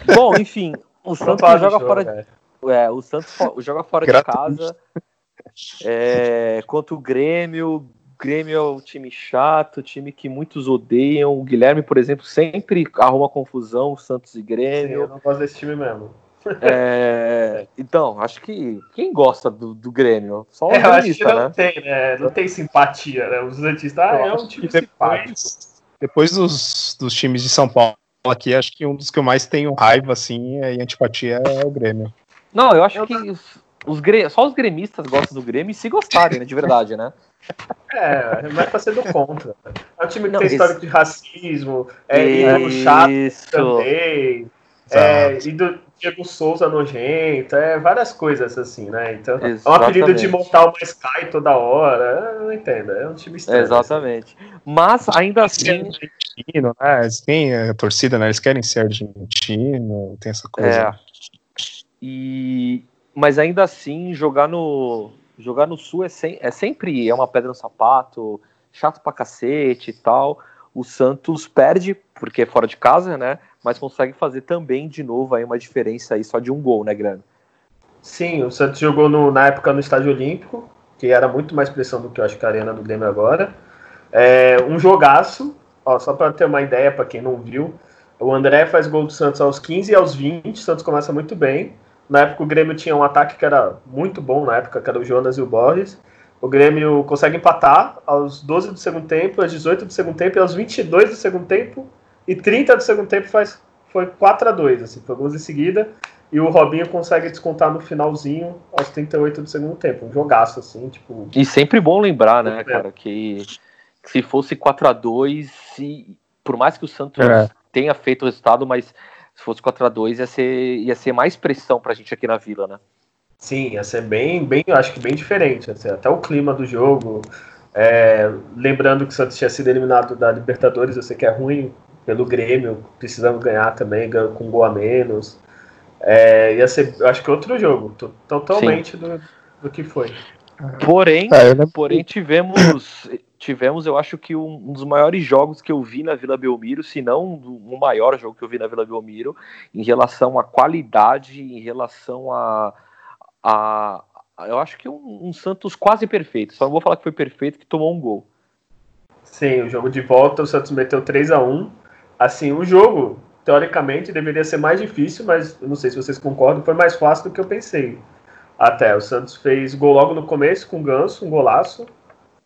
É. Bom, enfim, o Santos joga jogo, fora. É. é, o Santos joga fora de casa. É, contra o Grêmio. Grêmio é um time chato, time que muitos odeiam. O Guilherme, por exemplo, sempre arruma confusão, Santos e Grêmio. Sim, eu não gosto desse time mesmo. É, então, acho que quem gosta do, do Grêmio? Só o é, gremista, não né? tem, né? Não tem simpatia, né? Os Santistas ah, é um time depois, simpático. Depois dos, dos times de São Paulo aqui, acho que um dos que eu mais tenho raiva, assim, e antipatia é o Grêmio. Não, eu acho eu que os, os só os gremistas gostam do Grêmio e se gostarem, né? De verdade, né? É, mas pra ser do contra. É um time que não, tem esse... histórico de racismo, é ídolo chato também. É, e do Diego Souza nojento, é várias coisas assim, né? Então, Exatamente. é um apelido de Mortal mais cai toda hora. Não entendo, é um time estranho. Exatamente. Assim. Mas ainda assim. Argentino, né? Eles têm a torcida, né? Eles querem ser argentino, tem essa coisa. É. E... Mas ainda assim, jogar no, jogar no Sul é, sem... é sempre é uma pedra no sapato, chato pra cacete e tal. O Santos perde, porque é fora de casa, né? Mas consegue fazer também de novo aí uma diferença aí só de um gol, né, Grana? Sim, o Santos jogou no, na época no Estádio Olímpico, que era muito mais pressão do que eu acho que a Arena do Grêmio agora. É, um jogaço, ó, só para ter uma ideia para quem não viu, o André faz gol do Santos aos 15 e aos 20, o Santos começa muito bem. Na época o Grêmio tinha um ataque que era muito bom, na época que era o Jonas e o Borges. O Grêmio consegue empatar aos 12 do segundo tempo, aos 18 do segundo tempo e aos 22 do segundo tempo e 30 do segundo tempo faz, foi 4 a 2 assim, foi gols em seguida. E o Robinho consegue descontar no finalzinho, aos 38 do segundo tempo. Um jogaço, assim, tipo. E sempre bom lembrar, né, cara, que se fosse 4 a 2 se, por mais que o Santos é. tenha feito o resultado, mas se fosse 4 a 2 ia ser, ia ser mais pressão pra gente aqui na vila, né? Sim, ia ser bem, bem, acho que bem diferente. Assim, até o clima do jogo. É, lembrando que o Santos tinha sido eliminado da Libertadores, eu sei que é ruim pelo Grêmio, precisamos ganhar também, com um gol a menos. É, ia ser, eu acho que outro jogo, totalmente do, do, que foi. Porém, é, porém tivemos, tivemos, eu acho que um, um, dos maiores jogos que eu vi na Vila Belmiro, se não o maior jogo que eu vi na Vila Belmiro, em relação à qualidade, em relação a, a eu acho que um, um Santos quase perfeito. Só não vou falar que foi perfeito, que tomou um gol. Sim, o jogo de volta, o Santos meteu 3 a 1 Assim, o jogo, teoricamente, deveria ser mais difícil, mas eu não sei se vocês concordam, foi mais fácil do que eu pensei. Até, o Santos fez gol logo no começo com o Ganso, um golaço.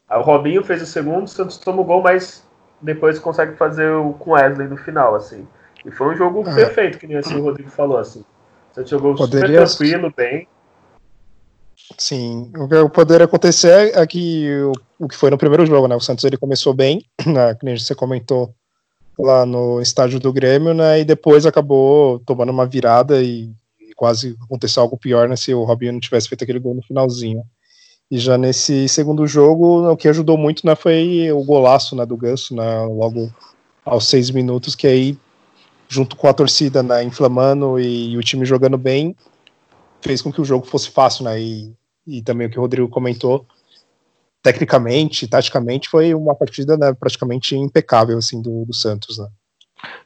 Aí o Robinho fez o segundo, o Santos toma o gol, mas depois consegue fazer o com Wesley no final, assim. E foi um jogo é. perfeito, que nem assim o Rodrigo falou, assim. O Santos jogou Poderia... super tranquilo, bem. Sim, o que poderia acontecer é que o, o que foi no primeiro jogo, né? O Santos ele começou bem, né, que nem você comentou, lá no estádio do Grêmio, né? E depois acabou tomando uma virada e, quase aconteceu algo pior, né? Se o Robinho não tivesse feito aquele gol no finalzinho. E já nesse segundo jogo, o que ajudou muito né, foi o golaço né, do Ganso, né, logo aos seis minutos, que aí, junto com a torcida né, inflamando e, e o time jogando bem, fez com que o jogo fosse fácil, né? E, e também o que o Rodrigo comentou, tecnicamente, taticamente, foi uma partida né, praticamente impecável assim do, do Santos, né?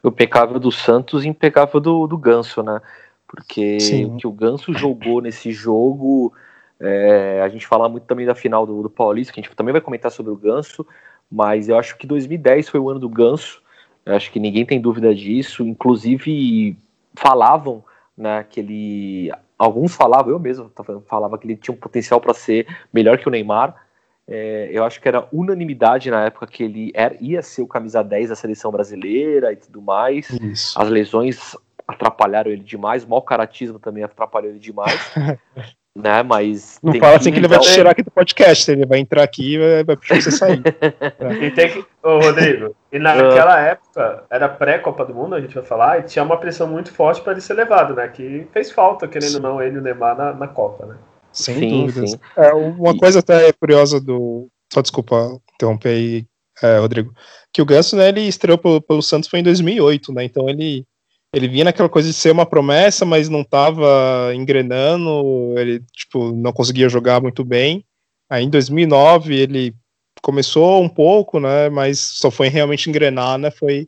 Impecável do Santos e impecável do, do Ganso, né? Porque Sim. o que o Ganso jogou nesse jogo, é, a gente fala muito também da final do, do Paulista, que a gente também vai comentar sobre o Ganso, mas eu acho que 2010 foi o ano do Ganso, acho que ninguém tem dúvida disso, inclusive falavam né, que ele, alguns falavam, eu mesmo falava que ele tinha um potencial para ser melhor que o Neymar, é, eu acho que era unanimidade na época que ele era, ia ser o camisa 10 da seleção brasileira e tudo mais. Isso. As lesões atrapalharam ele demais, o mau caratismo também atrapalhou ele demais. né, mas. Não fala assim que ele vai te tirar aqui do podcast, ele vai entrar aqui e vai, vai puxar você sair. e tem que. Ô, Rodrigo, e naquela uh. época, era pré-Copa do Mundo, a gente vai falar, e tinha uma pressão muito forte para ele ser levado, né? Que fez falta, querendo ou não, ele e o Neymar na, na Copa, né? Sem sim, dúvidas. Sim. É, uma coisa até curiosa do. Só desculpa interromper aí. é, Rodrigo, que o Ganso, né, ele estreou pelo, pelo Santos foi em 2008, né, então ele, ele vinha naquela coisa de ser uma promessa, mas não estava engrenando, ele, tipo, não conseguia jogar muito bem, aí em 2009 ele começou um pouco, né, mas só foi realmente engrenar, né, foi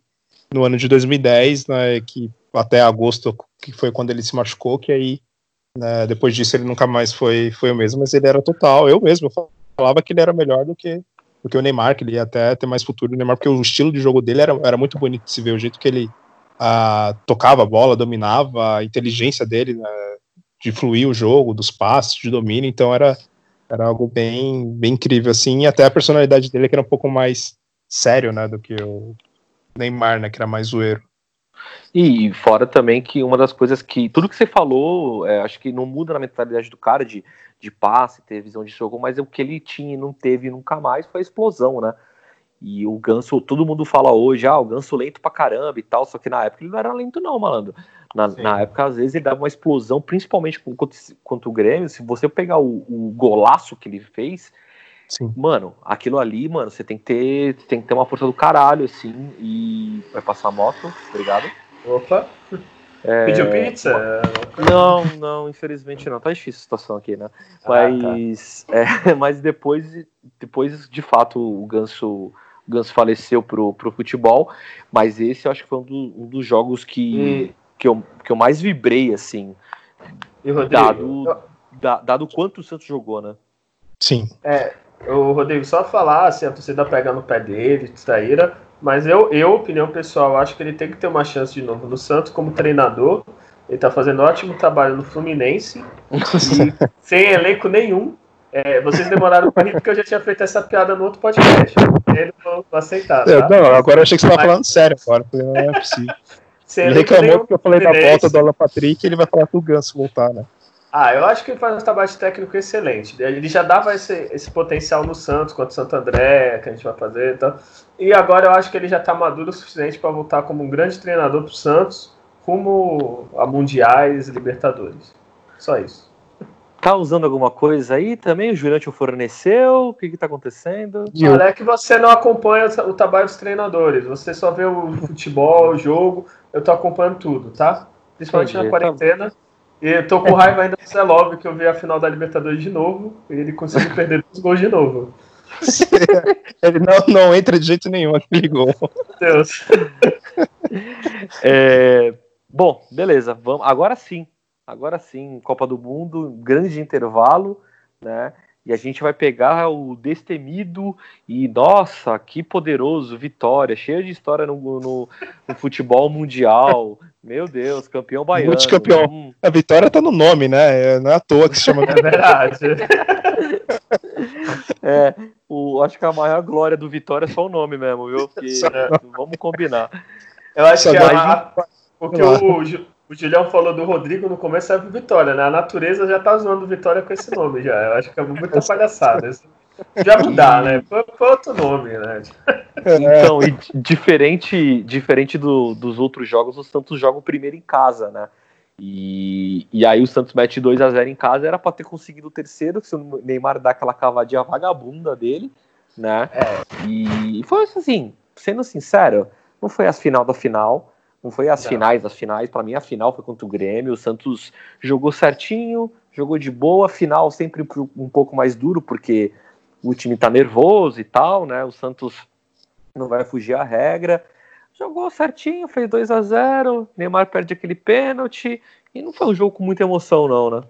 no ano de 2010, né, que até agosto, que foi quando ele se machucou, que aí, né, depois disso ele nunca mais foi, foi o mesmo, mas ele era total, eu mesmo falava que ele era melhor do que, do que o Neymar, que ele ia até ter mais futuro do Neymar, porque o estilo de jogo dele era, era muito bonito de se ver, o jeito que ele ah, tocava a bola, dominava, a inteligência dele né, de fluir o jogo, dos passos, de domínio, então era, era algo bem, bem incrível, assim, e até a personalidade dele que era um pouco mais sério, né, do que o Neymar, né, que era mais zoeiro. E fora também que uma das coisas que. Tudo que você falou, é, acho que não muda na mentalidade do cara de, de passe, ter visão de jogo, mas o que ele tinha e não teve nunca mais foi a explosão, né? E o Ganso, todo mundo fala hoje, ah, o Ganso lento pra caramba e tal, só que na época ele não era lento, não, malandro. Na, na época, às vezes, ele dava uma explosão, principalmente contra, contra o Grêmio. Se você pegar o, o golaço que ele fez, Sim. Mano, aquilo ali, mano, você tem que ter, tem que ter uma força do caralho, assim, e vai passar a moto, obrigado. Opa. É... Pediu pizza? Não, não, infelizmente não. Tá difícil a situação aqui, né? Mas, ah, tá. é, mas depois, depois, de fato, o Ganso, o Ganso faleceu pro, pro futebol. Mas esse eu acho que foi um, do, um dos jogos que, que, eu, que eu mais vibrei, assim. E, Rodrigo, dado, eu... dado quanto o Santos jogou, né? Sim. É, o Rodrigo, só falar, assim, a torcida pega no pé dele, distraíra, mas eu, eu, opinião pessoal, acho que ele tem que ter uma chance de novo no Santos como treinador. Ele tá fazendo um ótimo trabalho no Fluminense, sem elenco nenhum. É, vocês demoraram para rir porque eu já tinha feito essa piada no outro podcast. Ele não aceitar. Tá? Não, agora eu achei que você estava falando sério agora, não é possível. ele reclamou porque eu falei da volta do Alan Patrick e ele vai falar que o Ganso voltar, né? Ah, eu acho que ele faz um trabalho técnico excelente. Ele já dava esse, esse potencial no Santos, contra o Santo André, que a gente vai fazer. Então. E agora eu acho que ele já está maduro o suficiente para voltar como um grande treinador para o Santos, rumo a Mundiais e Libertadores. Só isso. Tá usando alguma coisa aí também? O Jurante o forneceu? O que que tá acontecendo? Olha, é que você não acompanha o trabalho dos treinadores. Você só vê o futebol, o jogo. Eu tô acompanhando tudo, tá? Principalmente Entendi. na quarentena. Tá... E tô com raiva ainda do Zelov, que eu vi a final da Libertadores de novo, e ele conseguiu perder dois gols de novo. ele não, não entra de jeito nenhum aquele gol. Deus. É, bom, beleza. Vamos, agora sim. Agora sim, Copa do Mundo, grande intervalo, né? E a gente vai pegar o destemido e, nossa, que poderoso, Vitória, cheio de história no, no, no futebol mundial. Meu Deus, campeão baiano. Multicampeão. Hum. A Vitória tá no nome, né? Não é à toa que se chama. É verdade. é, o, acho que a maior glória do Vitória é só o nome mesmo, viu? Porque, vamos combinar. Eu acho que a, o que o, o Julião falou do Rodrigo no começo é Vitória, né? A natureza já tá zoando Vitória com esse nome já. Eu acho que é muita palhaçada. Já mudar, né? Foi, foi, outro nome, né? Então, e diferente, diferente do, dos outros jogos, o Santos joga o primeiro em casa, né? E, e aí o Santos mete 2 a 0 em casa, era para ter conseguido o terceiro, se o Neymar dá aquela cavadinha vagabunda dele, né? É. E foi assim, sendo sincero, não foi a final da final, não foi as não. finais das finais. Para mim, a final foi contra o Grêmio. O Santos jogou certinho, jogou de boa. Final sempre um pouco mais duro, porque o time tá nervoso e tal, né? O Santos não vai fugir à regra. Jogou certinho, fez 2 a 0 Neymar perde aquele pênalti. E não foi um jogo com muita emoção, não, né?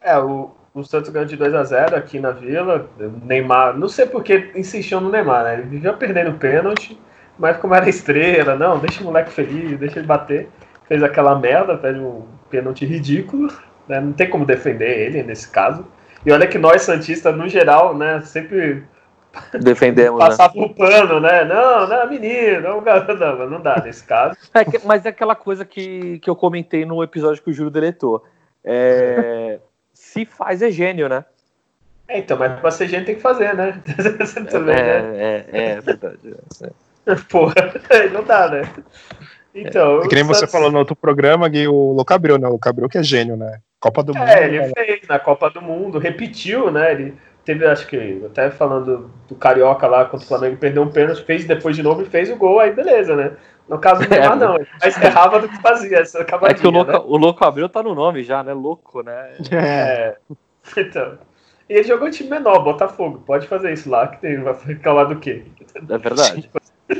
É, o, o Santos ganhou de 2 a 0 aqui na Vila. Neymar, não sei porque insistiu no Neymar, né? Ele vivia perdendo pênalti mas como era estrela, não, deixa o moleque feliz, deixa ele bater. Fez aquela merda, fez um pênalti ridículo, né? Não tem como defender ele nesse caso. E olha que nós, Santistas, no geral, né, sempre defendemos. Né? o pano, né? Não, não, menino, não, não, não dá nesse caso. É que, mas é aquela coisa que, que eu comentei no episódio que o Júlio deletou. É, se faz é gênio, né? É, então, mas pra ser gênio tem que fazer, né? Também, é, né? é, é, é verdade. É. Porra, não dá, né? Então. É que nem você falou no outro programa, Gui, o Locabril, né? O Locabril que é gênio, né? Copa do é, Mundo. É, ele né? fez na Copa do Mundo, repetiu, né? Ele teve, acho que, até falando do Carioca lá contra o Flamengo, perdeu um pênalti, fez depois de novo e fez o gol, aí beleza, né? No caso do Neymar, não. Ele mais errava do que fazia essa É que o louco, né? o louco Abreu tá no nome já, né? Louco, né? É. Então. E ele jogou um time menor, Botafogo. Pode fazer isso lá, que tem, vai ficar lá do quê? É verdade.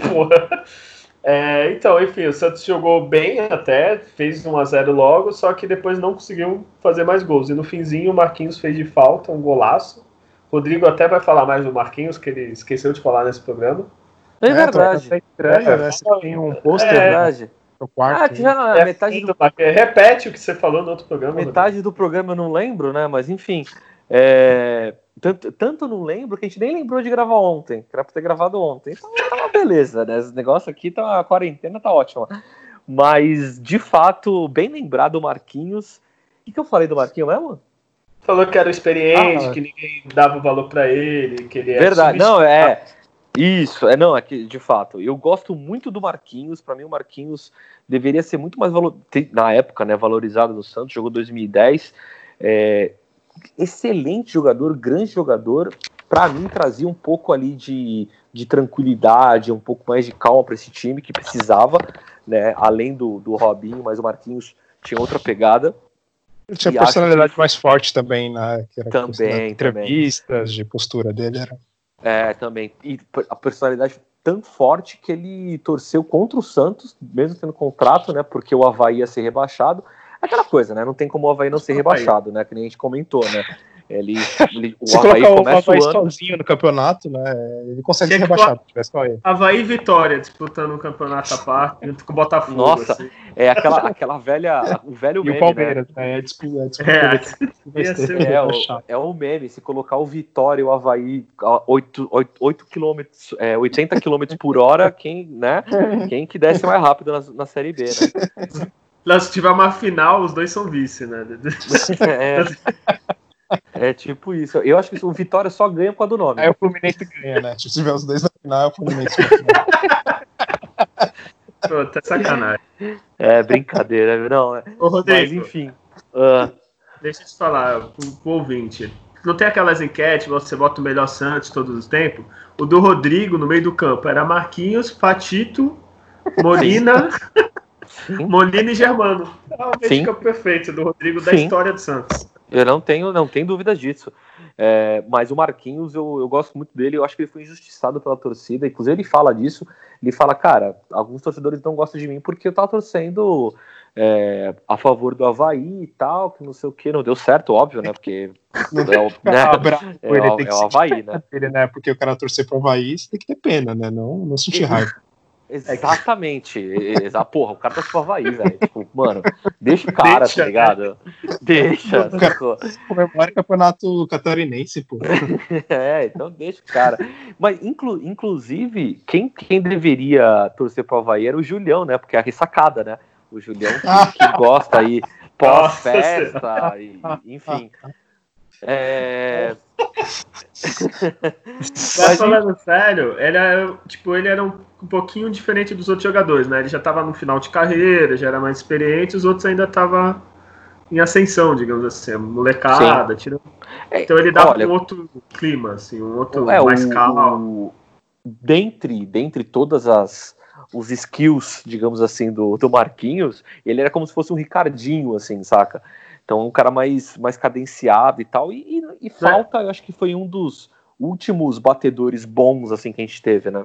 Porra. É, então, enfim, o Santos jogou bem até, fez 1x0 logo, só que depois não conseguiu fazer mais gols. E no finzinho o Marquinhos fez de falta um golaço. Rodrigo até vai falar mais do Marquinhos, que ele esqueceu de falar nesse programa. É verdade. É, estranho, né? Você tem um pôster é verdade. no quarto. Ah, que já, É, metade, do, Repete o que você falou no outro programa. metade do programa eu não lembro, né? Mas enfim. é, tanto, tanto não lembro que a gente nem lembrou de gravar ontem, que era pra ter gravado ontem. Então tá uma beleza, né? Esse negócio aqui, tá, a quarentena tá ótima. Mas, de fato, bem lembrado o Marquinhos. O que, que eu falei do Marquinhos mesmo? Falou que era experiente, Ah. que ninguém dava valor pra ele, que ele é Verdade, não, é. Isso, é não, é que de fato, eu gosto muito do Marquinhos. Para mim, o Marquinhos deveria ser muito mais valor, na época, né, valorizado no Santos. Jogou 2010, é, excelente jogador, grande jogador. Para mim, trazia um pouco ali de, de tranquilidade, um pouco mais de calma para esse time que precisava, né? Além do, do Robinho, mas o Marquinhos tinha outra pegada. Ele tinha E personalidade que- mais forte também, né? Que era Também, das também. entrevistas, de postura dele. Era... É, também. E a personalidade tão forte que ele torceu contra o Santos, mesmo tendo contrato, né? Porque o Havaí ia ser rebaixado. Aquela coisa, né? Não tem como o Havaí não ser rebaixado, né? Que nem a gente comentou, né? Ele, ele- o Se Havaí colocar o começa Havaí o ano. sozinho no campeonato, né? Ele consegue ser rebaixado, ele. Havaí e Vitória disputando um campeonato à parte, junto com o Botafogo. Nossa, assim. É aquela, aquela velha. O velho E meme, o Palmeiras, né? É disputa, é disputa É, ser- né? É o, é o meme, se colocar o Vitória e o Havaí a 8, 8, 8 km, é, 80 km por hora, quem, né? Quem que desce mais rápido na, na Série B, né? Se tiver uma final, os dois são vice, né? É, é tipo isso. Eu acho que o Vitória só ganha por causa do nome. Aí o Fluminense ganha, né? Se tiver os dois na final, é o Fluminense ganha. Pô, tá sacanagem. É brincadeira, não. é- Ô, Mas Rodrigo, enfim. ah, deixa eu te falar pro, pro ouvinte. Não tem aquelas enquetes, você bota o melhor Santos todos os tempos? O do Rodrigo, no meio do campo, era Marquinhos, Fatito, Molina, Molina e Germano. É o meio Sim. perfeito do Rodrigo da Sim. história do Santos. eu não tenho, não tenho dúvida disso. É, mas o Marquinhos, eu, eu gosto muito dele. Eu acho que ele foi injustiçado pela torcida. Inclusive, ele fala disso. Ele fala, cara, alguns torcedores não gostam de mim porque eu tava torcendo é, a favor do Havaí e tal, que não sei o que. Não deu certo, óbvio, né? Porque é o, né? É, ele é o Havaí, né? dele, né? Porque o cara torcer pro Havaí, você tem que ter pena, né? Não, não sentir raiva. Exatamente. Exa porra, o cara tá pro Havaí, velho. Tipo, mano, deixa o cara, Deixa, tá ligado? Deixa. Cara- sacou? Comemora o campeonato catarinense, pô. É, então deixa o cara. Mas, inclu- inclusive, quem, quem deveria torcer pro Havaí era o Julião, né? Porque é a ressacada, né? O Julião que, que gosta aí pós-festa, enfim. É, Mas falando sério, ele era, tipo, ele era um, um pouquinho diferente dos outros jogadores, né? Ele já tava no final de carreira, já era mais experiente, os outros ainda estavam em ascensão, digamos assim, molecada, tirando. É, Então ele dava olha, um outro clima, assim, um outro é, mais o- calmo. o- dentre, dentre todas as os skills, digamos assim, do, do Marquinhos, ele era como se fosse um Ricardinho, assim, saca? Então, um cara mais, mais cadenciado e tal. E, e, e falta, eu acho que foi um dos últimos batedores bons, assim, que a gente teve, né?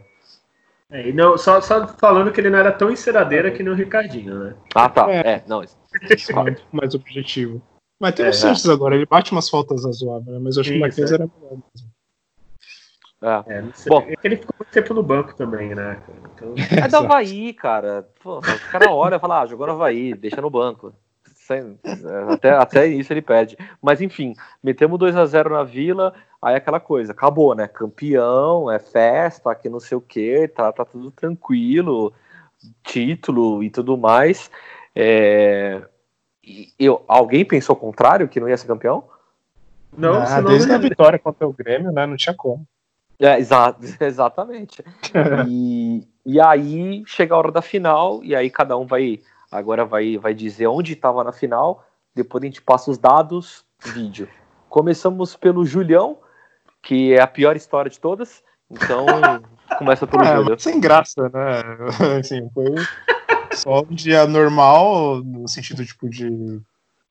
É, e não, só, só falando que ele não era tão enceradeira que nem o Ricardinho, né? Ah, tá. É. É, não. isso- é mais objetivo. Mas tem É. o Santos agora, ele bate umas faltas razoáveis, né? Mas eu acho que o Marquinhos é. era melhor mesmo. É. É, não sei. Bom. É que ele ficou muito tempo no banco também, né? Então, É do Havaí, cara. Pô, o cara olha e fala, ah, jogou no Havaí, deixa no banco. Sem- Até, até isso ele pede. Mas enfim, metemos 2 a 0 na vila, aí aquela coisa, acabou, né? Campeão, é festa, que não sei o que, tá, tá tudo tranquilo, título e tudo mais. É, e eu, alguém pensou o contrário, que não ia ser campeão? não, ah, senão desde não a vitória contra o Grêmio, né? Não tinha como. É, exa exatamente. E, e aí chega a hora da final, e aí cada um vai agora vai, vai dizer onde estava na final, depois a gente passa os dados, vídeo. Começamos pelo Julião, que é a pior história de todas. Então, começa pelo É, Júlio. sem graça, né? Assim, foi só um dia normal, no sentido tipo de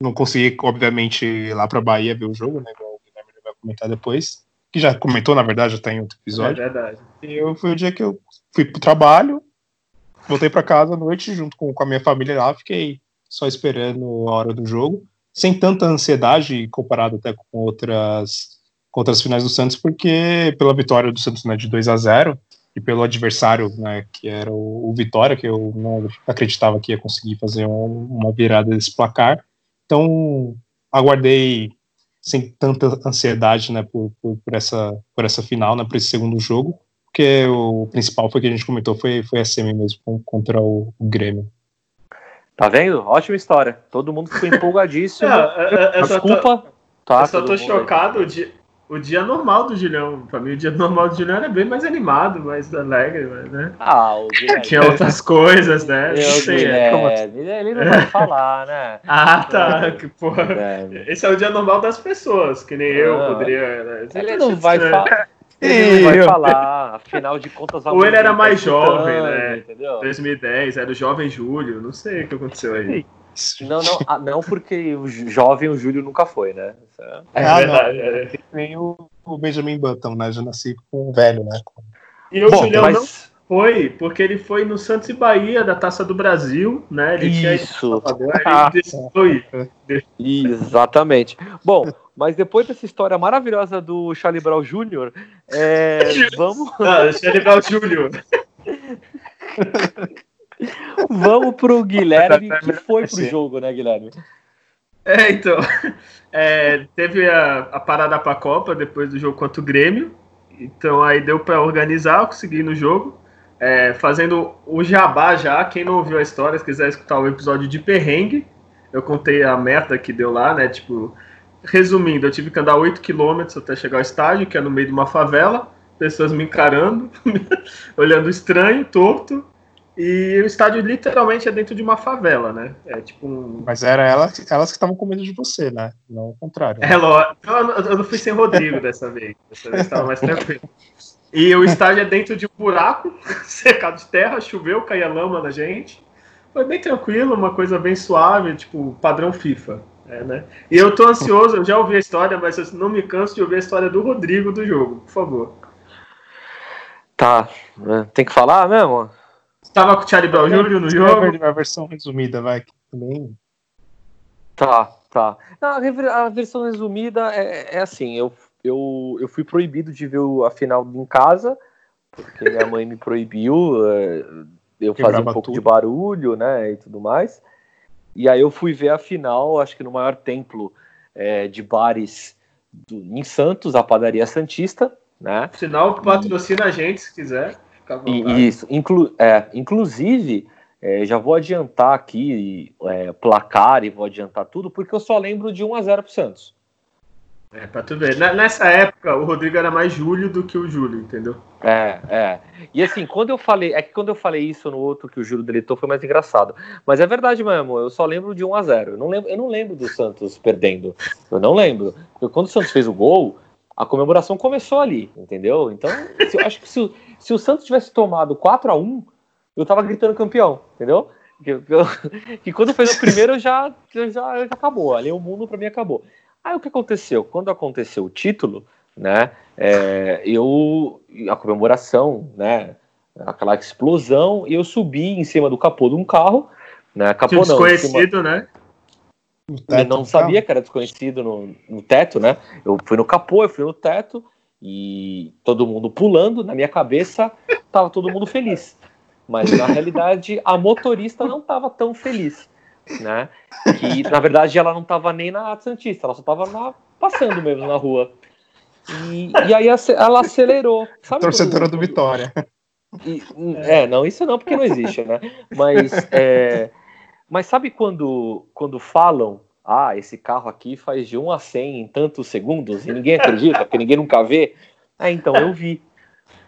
não conseguir, obviamente, ir lá pra Bahia ver o jogo, né? Igual o Guilherme vai comentar depois. Que já comentou, na verdade, já tá em outro É episódio. verdade. E eu, foi o dia que eu fui pro trabalho, voltei pra casa à noite junto com, com a minha família lá, fiquei só esperando a hora do jogo, sem tanta ansiedade comparado até com outras, com outras finais do Santos, porque pela vitória do Santos né, de 2 a 0 e pelo adversário, né, que era o, o Vitória, que eu não acreditava que ia conseguir fazer um- uma virada desse placar. Então, aguardei sem tanta ansiedade, né, por, por, por essa, por essa final, né, por esse segundo jogo, porque o principal foi que a gente comentou, foi, foi a semi mesmo, contra o, o Grêmio. Tá vendo? Ótima história. Todo mundo ficou empolgadíssimo. Não, eu, eu- eu só tô- Desculpa. Tá, eu só todo tô chocado. O dia, o dia normal do Julião. Pra mim, o dia normal do Julião era bem mais animado, mais alegre, mas, né? Ah, o Guilherme. Tinha outras coisas, né? Não Eu, sei. é. Guilherme, ele não vai falar, né? Ah, tá. Que porra. Guilherme. Esse é o dia normal das pessoas, que nem eu Ah. poderia. Né? Ele não vai Estranho. falar. Ele não vai falar, afinal de contas. Ou ele era tá mais jovem, né? Entendeu? 2010, era o jovem Júlio, não sei o que aconteceu aí. Não, não, ah, não, porque o jo- jovem o Júlio nunca foi, né? É- É Ah, verdade. é. Nem o, o Benjamin Button, né? Já nasci com um velho, né? E o Bom, Julião não mas foi, porque ele foi no Santos e Bahia da Taça do Brasil, né? Ele tinha isso, Salvador, Ah, ele exatamente. Bom, mas depois dessa história maravilhosa do Charlie Brown Jr., é, vamos, Ah, deixa eu lembrar o Júlio. vamos pro Guilherme, Tá, que foi pro jogo, né, Guilherme? É, então. é, teve a, a parada pra Copa depois do jogo contra o Grêmio. Então aí deu pra organizar, eu consegui no jogo. É, fazendo o jabá já, quem não ouviu a história, se quiser escutar o episódio de perrengue, eu contei a merda que deu lá, né? Tipo, resumindo, eu tive que andar 8 quilômetros até chegar ao estádio, que é no meio de uma favela, pessoas me encarando, olhando estranho, torto. E o estádio literalmente é dentro de uma favela, né? É tipo um, Mas era ela, elas que estavam com medo de você, né? Não o contrário. né? É. Eu, não- eu não fui sem Rodrigo dessa vez. Dessa vez estava mais tranquilo. E o estádio é dentro de um buraco, cercado de terra, choveu, caía lama na gente. Foi bem tranquilo, uma coisa bem suave, tipo, padrão FIFA. É, né? E eu tô ansioso, eu já ouvi a história, mas eu não me canso de ouvir a história do Rodrigo do jogo, por favor. Tá, né, tem que falar mesmo? Estava com o Charlie Brown Jr. no jogo. a ver- a versão resumida, vai. que Também. Tá, tá. Não, a, versão resumida é, é assim, eu, eu, eu fui proibido de ver a final em casa, porque minha mãe me proibiu, é, eu fazia um pouco tudo. de barulho, né, e tudo mais. E aí eu fui ver a final, acho que no maior templo é, de bares do- em Santos, a Padaria Santista, né? Sinal, patrocina a gente se quiser. E, isso, inclu, é, inclusive, é, já vou adiantar aqui é, placar e vou adiantar tudo, porque eu só lembro de 1 a 0 pro Santos. É, pra tu ver. Nessa época, o Rodrigo era mais Júlio do que o Júlio, entendeu? É, é. E assim, quando eu falei, é que quando eu falei isso no outro que o Júlio deletou foi mais engraçado. Mas é verdade mesmo, eu só lembro de 1 a 0 Eu não lembro, eu não lembro do Santos perdendo. Eu não lembro. Porque quando o Santos fez o gol, a comemoração começou ali, entendeu? Então, eu acho que se, o- se o Santos tivesse tomado 4 a 1 eu tava gritando campeão, entendeu? Que, que que quando fez o primeiro, já, já, já acabou. Ali o mundo pra mim acabou. Aí o que aconteceu? Quando aconteceu o título, né? é, eu a comemoração, né? Aquela explosão, e eu subi em cima do capô de um carro, né? Capô não, em cima- desconhecido, né? Eu não sabia que era desconhecido no, no teto, né? Eu fui no capô, eu fui no teto e todo mundo pulando. Na minha cabeça, tava todo mundo feliz. Mas na realidade, a motorista não tava tão feliz, né? Que na verdade ela não tava nem na Santista, ela só tava lá passando mesmo na rua. E, e aí ela acelerou. Sabe Torcedora quando- do Vitória. e- é, não, isso não, porque não existe, né? Mas, é, mas sabe quando, quando falam, ah, esse carro aqui faz de 1 a 100 em tantos segundos e ninguém acredita, porque ninguém nunca vê? Ah, então eu vi.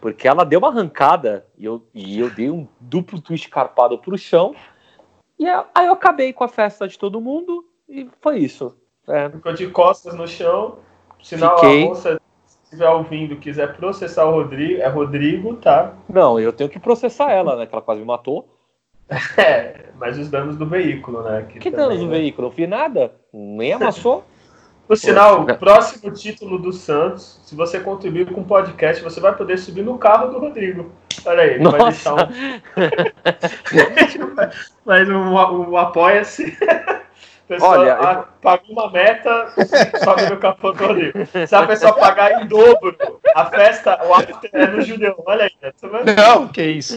Porque ela deu uma arrancada e eu, e eu dei um duplo twist carpado pro chão. E aí eu acabei com a festa de todo mundo e foi isso. É, Ficou de costas no chão. Sinal Fiquei. a moça estiver ouvindo quiser processar o Rodrigo, é Rodrigo, tá? Não, eu tenho que processar ela, né? Que ela quase me matou. É, mas os danos do veículo, né? Que, que danos do né? veículo? Não fiz nada. Nem amassou. Por sinal, o próximo título do Santos, se você contribuir com o podcast, você vai poder subir no carro do Rodrigo. Olha aí, Nossa. vai deixar um. Mas um, um apoia-se. Pessoal, Olha, a, eu... pagou uma meta, sobe no capô do Rodrigo. Se a pessoa pagar em dobro, a festa, o after é no Julião. Olha aí, tá Não, que isso.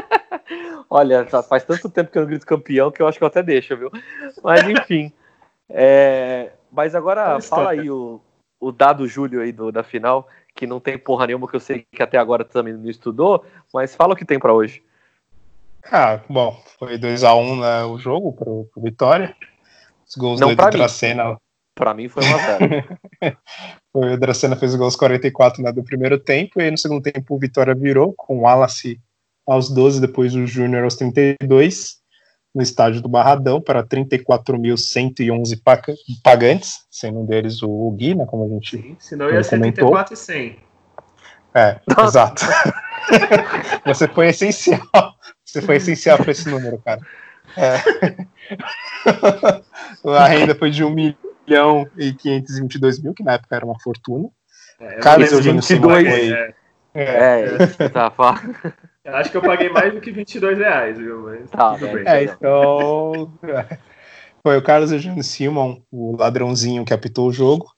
Olha, faz tanto tempo que eu não grito campeão que eu acho que eu até deixo, viu? Mas enfim. É... Mas agora fala aí o, o dado Júlio aí do, da final, que não tem porra nenhuma, que eu sei que até agora também não estudou, mas fala o que tem para hoje. Ah, bom, foi 2x1 um, né, o jogo pro, pro Vitória. Os gols não, do Dracena. Para mim foi 1x0. o Dracena fez os gols 44 né, do primeiro tempo, e aí no segundo tempo o Vitória virou, com o Wallace aos 12, depois o Júnior aos 32, no estádio do Barradão, para 34.111 pagantes, sendo um deles o Gui, né, como a gente Sim, senão ia ser 34 e 100. É, exato. Você foi essencial. Você foi essencial para esse número, cara. É. A renda foi de 1 milhão e 522 mil, que na época era uma fortuna. É, Carlos Eugênio Simão foi... É, é, é, tá. Eu acho que eu paguei mais do que 22 reais, viu? Mas tá, tudo bem. É, então... Foi o Carlos Eugênio Simon, o ladrãozinho que apitou o jogo.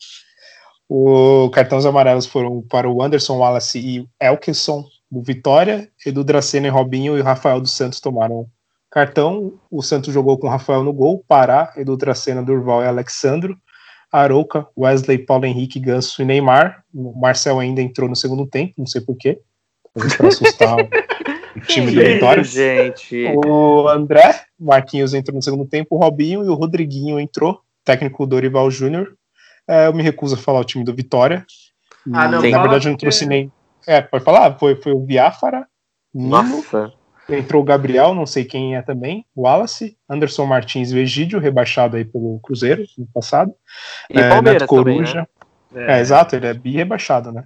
O cartões amarelos foram para o Anderson Wallace e Elkeson, do Vitória, Edu Dracena e Robinho e o Rafael dos Santos tomaram cartão. O Santos jogou com o Rafael no gol, Pará, Edu Dracena, Durval e Alexandro. Arouca, Wesley, Paulo Henrique, Ganso e Neymar. O Marcel ainda entrou no segundo tempo, não sei porquê. Para assustar o time do Vitória. Gente. O André, Marquinhos entrou no segundo tempo, o Robinho e o Rodriguinho entrou, técnico Dorival Júnior. É, eu me recuso a falar o time do Vitória. Ah, não, na verdade, eu não trouxe nem. É, pode falar? Foi, foi o Biafara, Nino, Nossa. Entrou o Gabriel, não sei quem é também, Wallace, Anderson Martins e o Egídio, rebaixado aí pelo Cruzeiro no passado. E é, Palmeiras Neto Coruja. Também, né? é. é. exato, ele é bi rebaixado, né?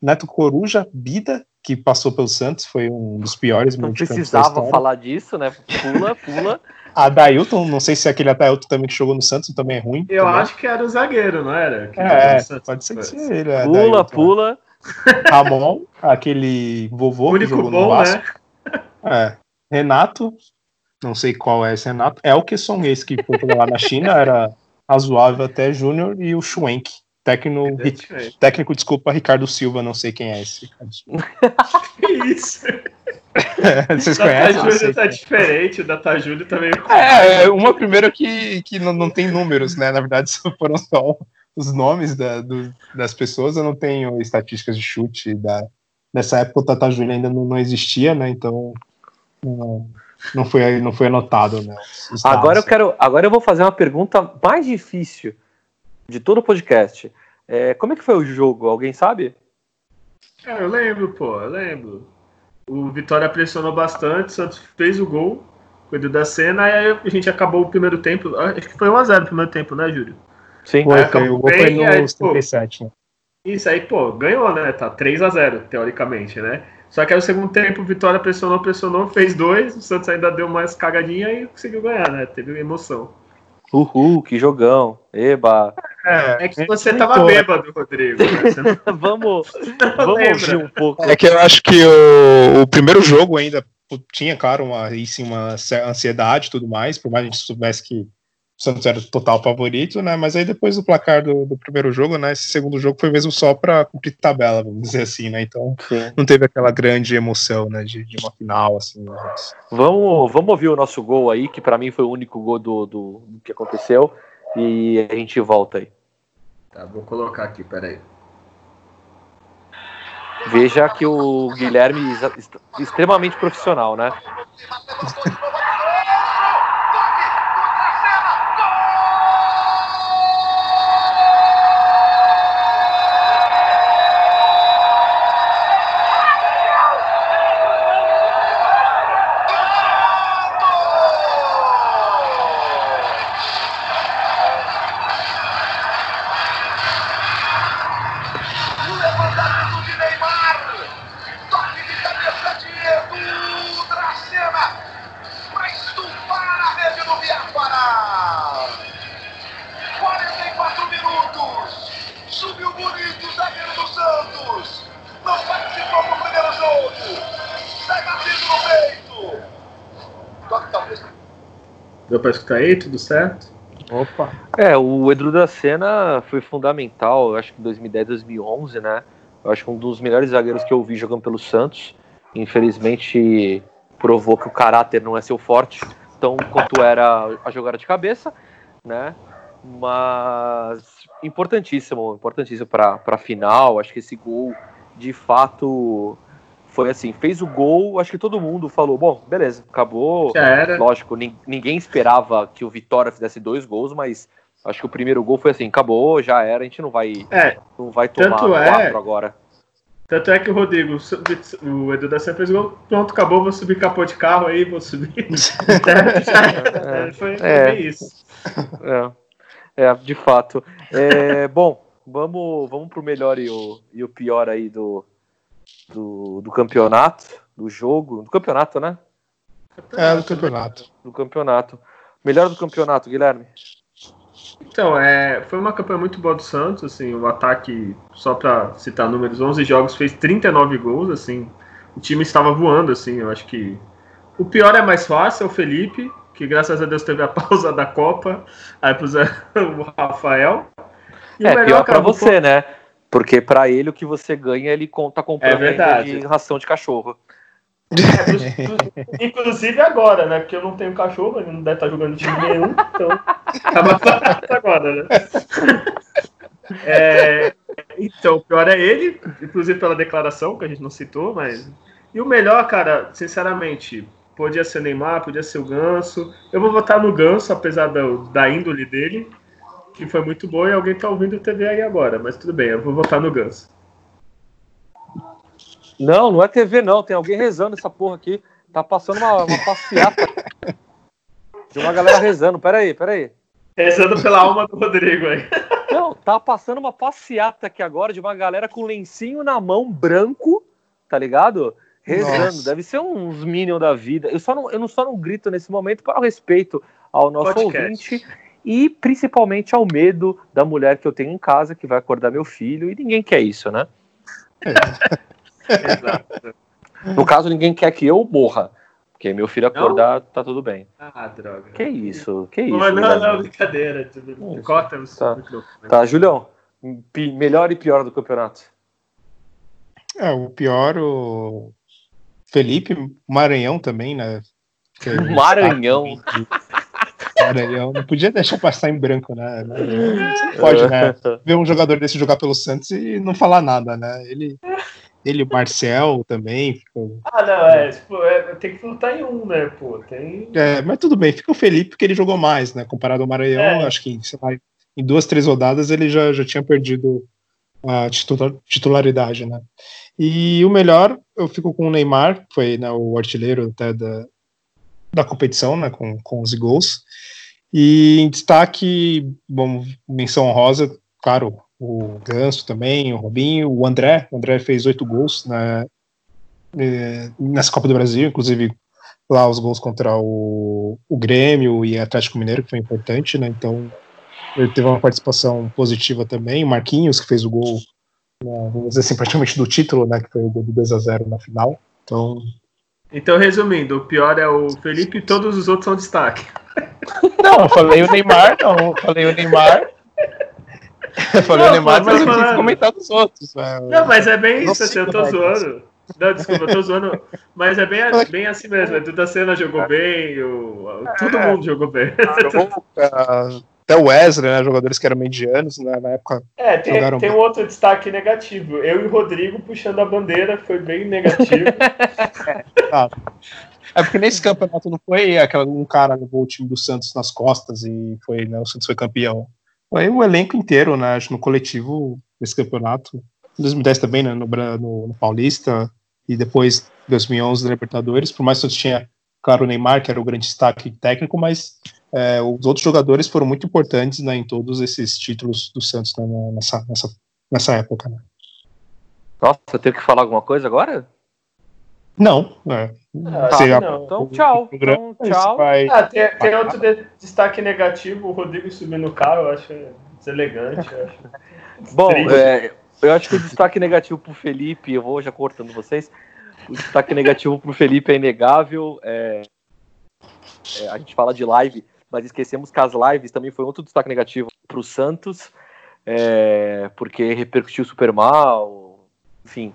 Neto Coruja, Bida, que passou pelo Santos, foi um dos piores. Não precisava falar disso, né? Pula, pula. A Dailton, não sei se é aquele Dailton também que jogou no Santos também é ruim. Eu também. acho que era o zagueiro, não era? Que é, pode ser que seja ele. É, pula, Dailton. pula. Ramon, aquele vovô que jogou bom, no Vasco. Né? É. Renato, não sei qual é esse Renato. Elkeson, esse que foi lá na China, era razoável até Júnior, e o Schwenk. Técnico, é técnico, desculpa, Ricardo Silva, não sei quem é esse. que isso? Vocês conhecem? O Data Júlio tá diferente, o Data Júlio também. É, é, uma primeira que, que não, não tem números, né? Na verdade, foram só os nomes da, do, das pessoas. Eu não tenho estatísticas de chute da, nessa época o Tata Júlia ainda não, não, existia, né? Então não, não, foi, não foi anotado, né? Agora eu quero, agora eu vou fazer uma pergunta mais difícil de todo o podcast. É, como é que foi o jogo? Alguém sabe? É, eu lembro, pô, eu lembro. O Vitória pressionou bastante, Santos fez o gol, cuidou da cena, aí a gente acabou o primeiro tempo. Acho que foi 1x0 no primeiro tempo, né, Júlio? Sim, foi, foi, o gol foi nos 37, né? Isso aí, pô, ganhou, né? Tá 3 a 0 teoricamente, né? Só que aí no segundo tempo, o Vitória pressionou, pressionou, fez dois, o Santos ainda deu mais cagadinha e conseguiu ganhar, né? Teve emoção. Uhul, que jogão. Eba. É, é que você tava bêbado, Rodrigo. Né? vamos vamos ouvir um pouco. É que eu acho que o, o primeiro jogo ainda tinha, claro, uma, sim, uma ansiedade e tudo mais, por mais que a gente soubesse que o Santos era o total favorito, né? Mas aí depois do placar do, do primeiro jogo, né? Esse segundo jogo foi mesmo só para cumprir tabela, vamos dizer assim, né? Então Sim. não teve aquela grande emoção, né? De, de uma final, assim. Mas... Vamos, vamos ouvir o nosso gol aí, que para mim foi o único gol do, do, do, que aconteceu, e a gente volta aí. Tá, vou colocar aqui, peraí. Veja que o Guilherme extremamente profissional, né? Deu pra escutar aí? Tudo certo? Opa. É, o Edu da Senna foi fundamental, acho que em 2010, 2011, né? Eu acho que um dos melhores zagueiros que eu vi jogando pelo Santos. Infelizmente, provou que o caráter não é seu forte, tão quanto era a jogada de cabeça, né? Mas importantíssimo, importantíssimo para a final. Acho que esse gol, de fato, foi assim, fez o gol, acho que todo mundo falou, bom, beleza, acabou. Já era. Lógico, ninguém esperava que o Vitória fizesse dois gols, mas acho que o primeiro gol foi assim, acabou, já era, a gente não vai, é, não vai tomar é quatro é, agora. Tanto é que o Rodrigo, o Edu da Silva fez gol, pronto, acabou, vou subir capô de carro aí, vou subir. é, foi, foi bem isso. É, é de fato. É, bom, vamos, vamos pro melhor e o, e o pior aí do, do, do campeonato, do jogo, do campeonato, né? É, do campeonato. Do campeonato. Melhor do campeonato, Guilherme? Então, é, foi uma campanha muito boa do Santos, assim, o ataque, só para citar números, 11 jogos, fez 39 gols, assim, o time estava voando, assim, eu acho que o pior é mais fácil, é o Felipe, que graças a Deus teve a pausa da Copa, aí puseram o Rafael. E é, pior para você, né? Porque para ele o que você ganha, ele tá comprando é de ração de cachorro. É, inclusive agora, né? Porque eu não tenho cachorro, ele não deve estar jogando time nenhum, então tá mais barato agora, né? É, então, o pior é ele, inclusive pela declaração que a gente não citou, mas. E o melhor, cara, sinceramente, podia ser Neymar, podia ser o Ganso. Eu vou votar no Ganso, apesar da, da índole dele que foi muito boa e alguém tá ouvindo o TV aí agora, mas tudo bem, eu vou votar no Ganso. Não, não é TV não, tem alguém rezando essa porra aqui. Tá passando uma, uma passeata de uma galera rezando. Peraí, peraí. Rezando pela alma do Rodrigo aí. Não, tá passando uma passeata aqui agora de uma galera com lencinho na mão, branco, tá ligado? Rezando. Nossa. Deve ser uns Minions da vida. Eu, só não, eu não, só não grito nesse momento para o respeito ao nosso Podcast. ouvinte e principalmente ao medo da mulher que eu tenho em casa que vai acordar meu filho e ninguém quer isso, né? Exato. No caso, ninguém quer que eu morra. Porque meu filho acordar, não? tá tudo bem. Ah, droga. Que isso? Que isso? Não, não, não, brincadeira. Tudo... Corta tá. tá, Julião. Melhor e pior do campeonato? É, o pior, o Felipe Maranhão também, né? Maranhão. Maranhão. Não podia deixar passar em branco, né? Pode, né? Ver um jogador desse jogar pelo Santos e não falar nada, né? Ele, ele Marcel também. Ficou... Ah, não, é, tipo, é, tem que lutar em um, né, pô? Tem... É, mas tudo bem, fica o Felipe porque ele jogou mais, né? Comparado ao Maranhão, é. acho que sei lá, em duas, três rodadas ele já, já tinha perdido a titularidade, né? E o melhor, eu fico com o Neymar, que foi né, o artilheiro até da, da competição, né, com, com 11 gols. E em destaque, bom, menção honrosa, claro, o Ganso também, o Robinho, o André. O André fez oito gols na, é, nessa Copa do Brasil, inclusive lá os gols contra o, o Grêmio e Atlético Mineiro, que foi importante, né? Então ele teve uma participação positiva também. O Marquinhos, que fez o gol, né, vamos dizer assim, praticamente do título, né? Que foi o gol do 2 a 0 na final. Então. Então, resumindo, o pior é o Felipe e todos os outros são destaque. Não, eu falei o Neymar, não. Eu falei o Neymar. Eu falei não, o Neymar, mas eu quis comentar dos outros. Não, mas é bem isso, assim, eu tô zoando. Não, desculpa, eu tô zoando. Mas é bem, bem assim mesmo. A Duda Senna jogou bem, o, todo é. mundo jogou bem. Jogou, até o Wesley, né, jogadores que eram medianos né, na época. É, tem, tem um outro destaque negativo. Eu e o Rodrigo puxando a bandeira foi bem negativo. é, tá. É porque nesse campeonato não foi aquela, um cara levou o time do Santos nas costas e foi, né, o Santos foi campeão. Foi o elenco inteiro, né, no coletivo desse campeonato. Em 2010 também, né, no, no, no Paulista e depois 2011 na Libertadores. Por mais que o Santos tinha, claro, o Neymar, que era o grande destaque técnico, mas é, os outros jogadores foram muito importantes né, em todos esses títulos do Santos né, nessa, nessa, nessa época. Né. Nossa, eu tenho que falar alguma coisa agora? Não, é. Ah, tá, não. Então, tchau. Então, tchau. Vai... Ah, tem, tem, outro de, destaque negativo, o Rodrigo subindo no carro, eu acho deselegante. Eu acho Bom, é, eu acho que o destaque negativo pro Felipe, eu vou já cortando vocês, o destaque negativo pro Felipe é inegável. É, é, a gente fala de live, mas esquecemos que as lives também foi outro destaque negativo para o Santos, é, porque repercutiu super mal, enfim.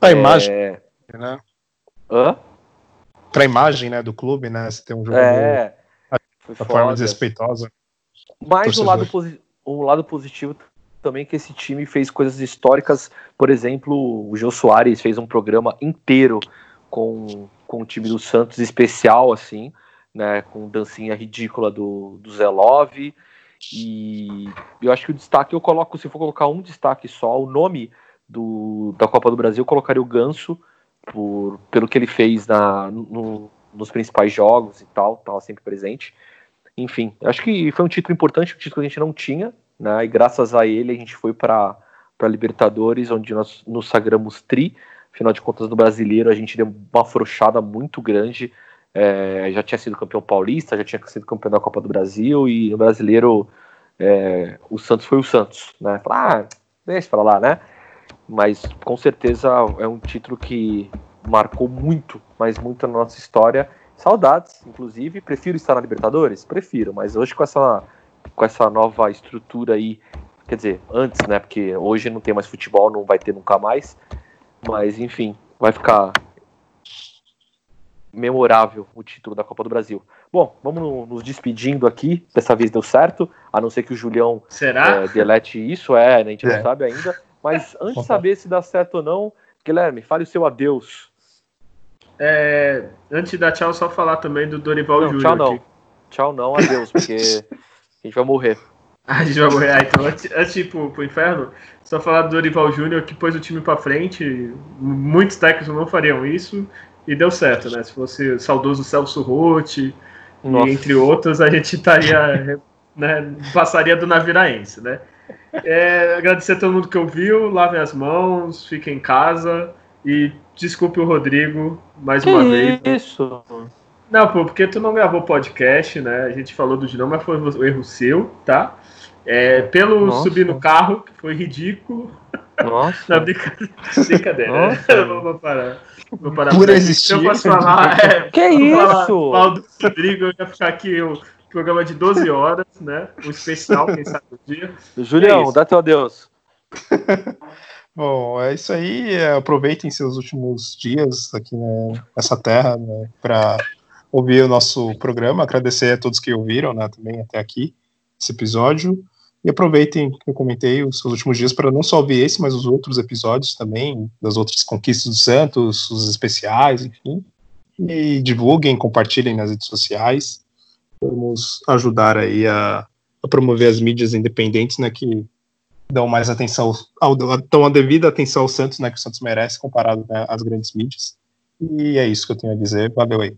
A imagem, é... né? Hã? Pra imagem, né, do clube, né, você tem um jogador É, de foda. forma desrespeitosa. Mas o lado, o lado positivo também é que esse time fez coisas históricas. Por exemplo, o Jô Soares fez um programa inteiro com, com o time do Santos especial, assim, né? Com dancinha ridícula do, do Zé Love. E eu acho que o destaque eu coloco, se for colocar um destaque só, o nome do, da Copa do Brasil, eu colocaria o Ganso, por, pelo que ele fez na, no- nos principais jogos e tal, estava sempre presente. Enfim, acho que foi um título importante, um título que a gente não tinha, né? E graças a ele a gente foi para para Libertadores, onde nós nos sagramos tri. Afinal de contas, no brasileiro a gente deu uma afrouxada muito grande. É, já tinha sido campeão paulista, já tinha sido campeão da Copa do Brasil, e no brasileiro é, o Santos foi o Santos, né? Falar, ah, deixa pra lá, né? Mas com certeza é um título que marcou muito, mas muito na nossa história. Saudades, inclusive. Prefiro estar na Libertadores? Prefiro, mas hoje com essa, com essa nova estrutura aí, quer dizer, antes, né? Porque hoje não tem mais futebol, não vai ter nunca mais. Mas enfim, vai ficar memorável o título da Copa do Brasil. Bom, vamos no- nos despedindo aqui. Dessa vez deu certo, a não ser que o Julião Será? é, delete isso, é, a gente É. não sabe ainda. Mas antes de saber se dá certo ou não, Guilherme, fale o seu adeus. É, antes de dar tchau, só falar também do Dorival Não, Júnior. tchau não. aqui. Tchau não, adeus, porque a gente vai morrer. A gente vai morrer. Ah, então, antes, antes de ir pro, pro inferno, só falar do Dorival Júnior que pôs o time pra frente. Muitos técnicos não fariam isso e deu certo, né? Se fosse o saudoso Celso Rotti Nossa. e entre outros, a gente estaria, né, passaria do Naviraense, né? É, agradecer a todo mundo que ouviu, lavem as mãos, fiquem em casa e desculpe o Rodrigo mais Que uma vez. isso? Não, pô, porque tu não gravou podcast, né? A gente falou do Girão, mas foi um erro seu, tá? É, pelo Nossa. subir no carro, que foi ridículo. Nossa. brincadeira. brincadeira. Nossa. vou, vou parar. Vou parar Por existir. Se eu posso falar, é, Que falar isso? mal do Rodrigo, eu ia ficar aqui o programa de 12 horas, né? Um especial, quem sabe o dia. É Julião, isso. dá teu adeus. Bom, é isso aí. é, aproveitem seus últimos dias aqui né, nessa terra né, para ouvir o nosso programa. Agradecer a todos que ouviram né, também até aqui esse episódio. E aproveitem que eu comentei os seus últimos dias para não só ouvir esse, mas os outros episódios também, das outras conquistas do Santos, os especiais, enfim. E divulguem, compartilhem nas redes sociais. Vamos ajudar aí a, a promover as mídias independentes, né, que dão mais atenção ao, dão a devida atenção ao Santos, né, que o Santos merece comparado né, às grandes mídias. E é isso que eu tenho a dizer. Valeu aí.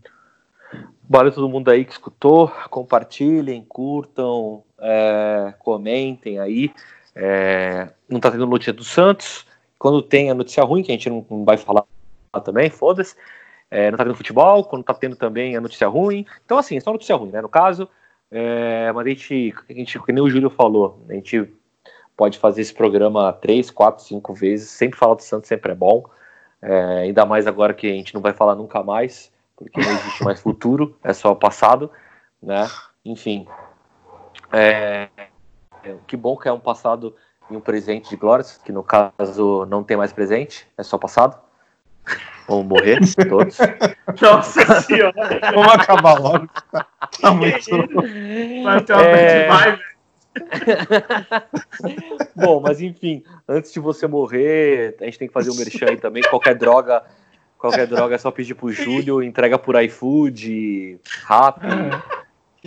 Valeu todo mundo aí que escutou. Compartilhem, curtam, é, comentem aí. É, não tá tendo notícia do Santos. Quando tem a notícia ruim, que a gente não, não vai falar também, foda-se. É, não tá tendo futebol, quando tá tendo também a notícia ruim. Então, assim, é só notícia ruim, né? No caso, é, mas a gente, a gente, que nem o Júlio falou, a gente pode fazer esse programa três, quatro, cinco vezes. Sempre falar do Santos sempre é bom. É, ainda mais agora que a gente não vai falar nunca mais, porque não existe mais futuro, é só passado, né? Enfim. É, é, que bom que é um passado e um presente de glórias, que no caso não tem mais presente, é só passado. Vamos morrer todos. Nossa senhora! Vamos acabar logo. Tá muito. Vai ter uma É. bad vibe, velho. Bom, mas enfim, antes de você morrer, a gente tem que fazer um merchan aí também. Qualquer droga, qualquer droga é só pedir pro Júlio, entrega por iFood, Rap,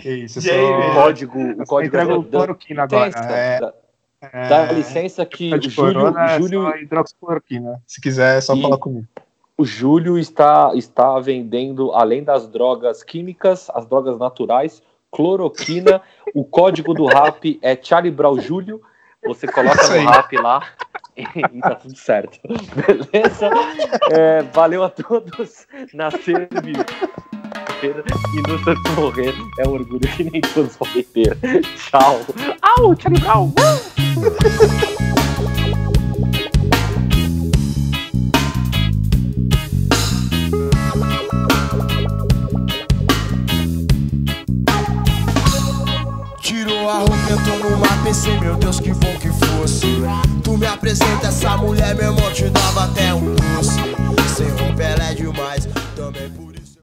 Que isso, E aí, só- o velho? código, o código o da- cloroquina agora. licença, É, dá, é, dá licença que tá o Júlio, é o Júlio, hidroxicloroquina. Se quiser, é só E- falar comigo. o Júlio está, está vendendo, além das drogas químicas, as drogas naturais, cloroquina. o código do RAP é Charlie Brown Júlio. Você coloca no RAP lá e, tá tudo certo. Beleza? É, valeu a todos. Nascer, viver e no Santos morrer é um orgulho que nem todos podem ter. Tchau. Au, Charlie Brown. roupa, entrou numa PC, meu Deus, que bom que fosse. Tu me apresenta essa mulher, meu irmão, te dava até um doce. Sem roupa ela é demais, também por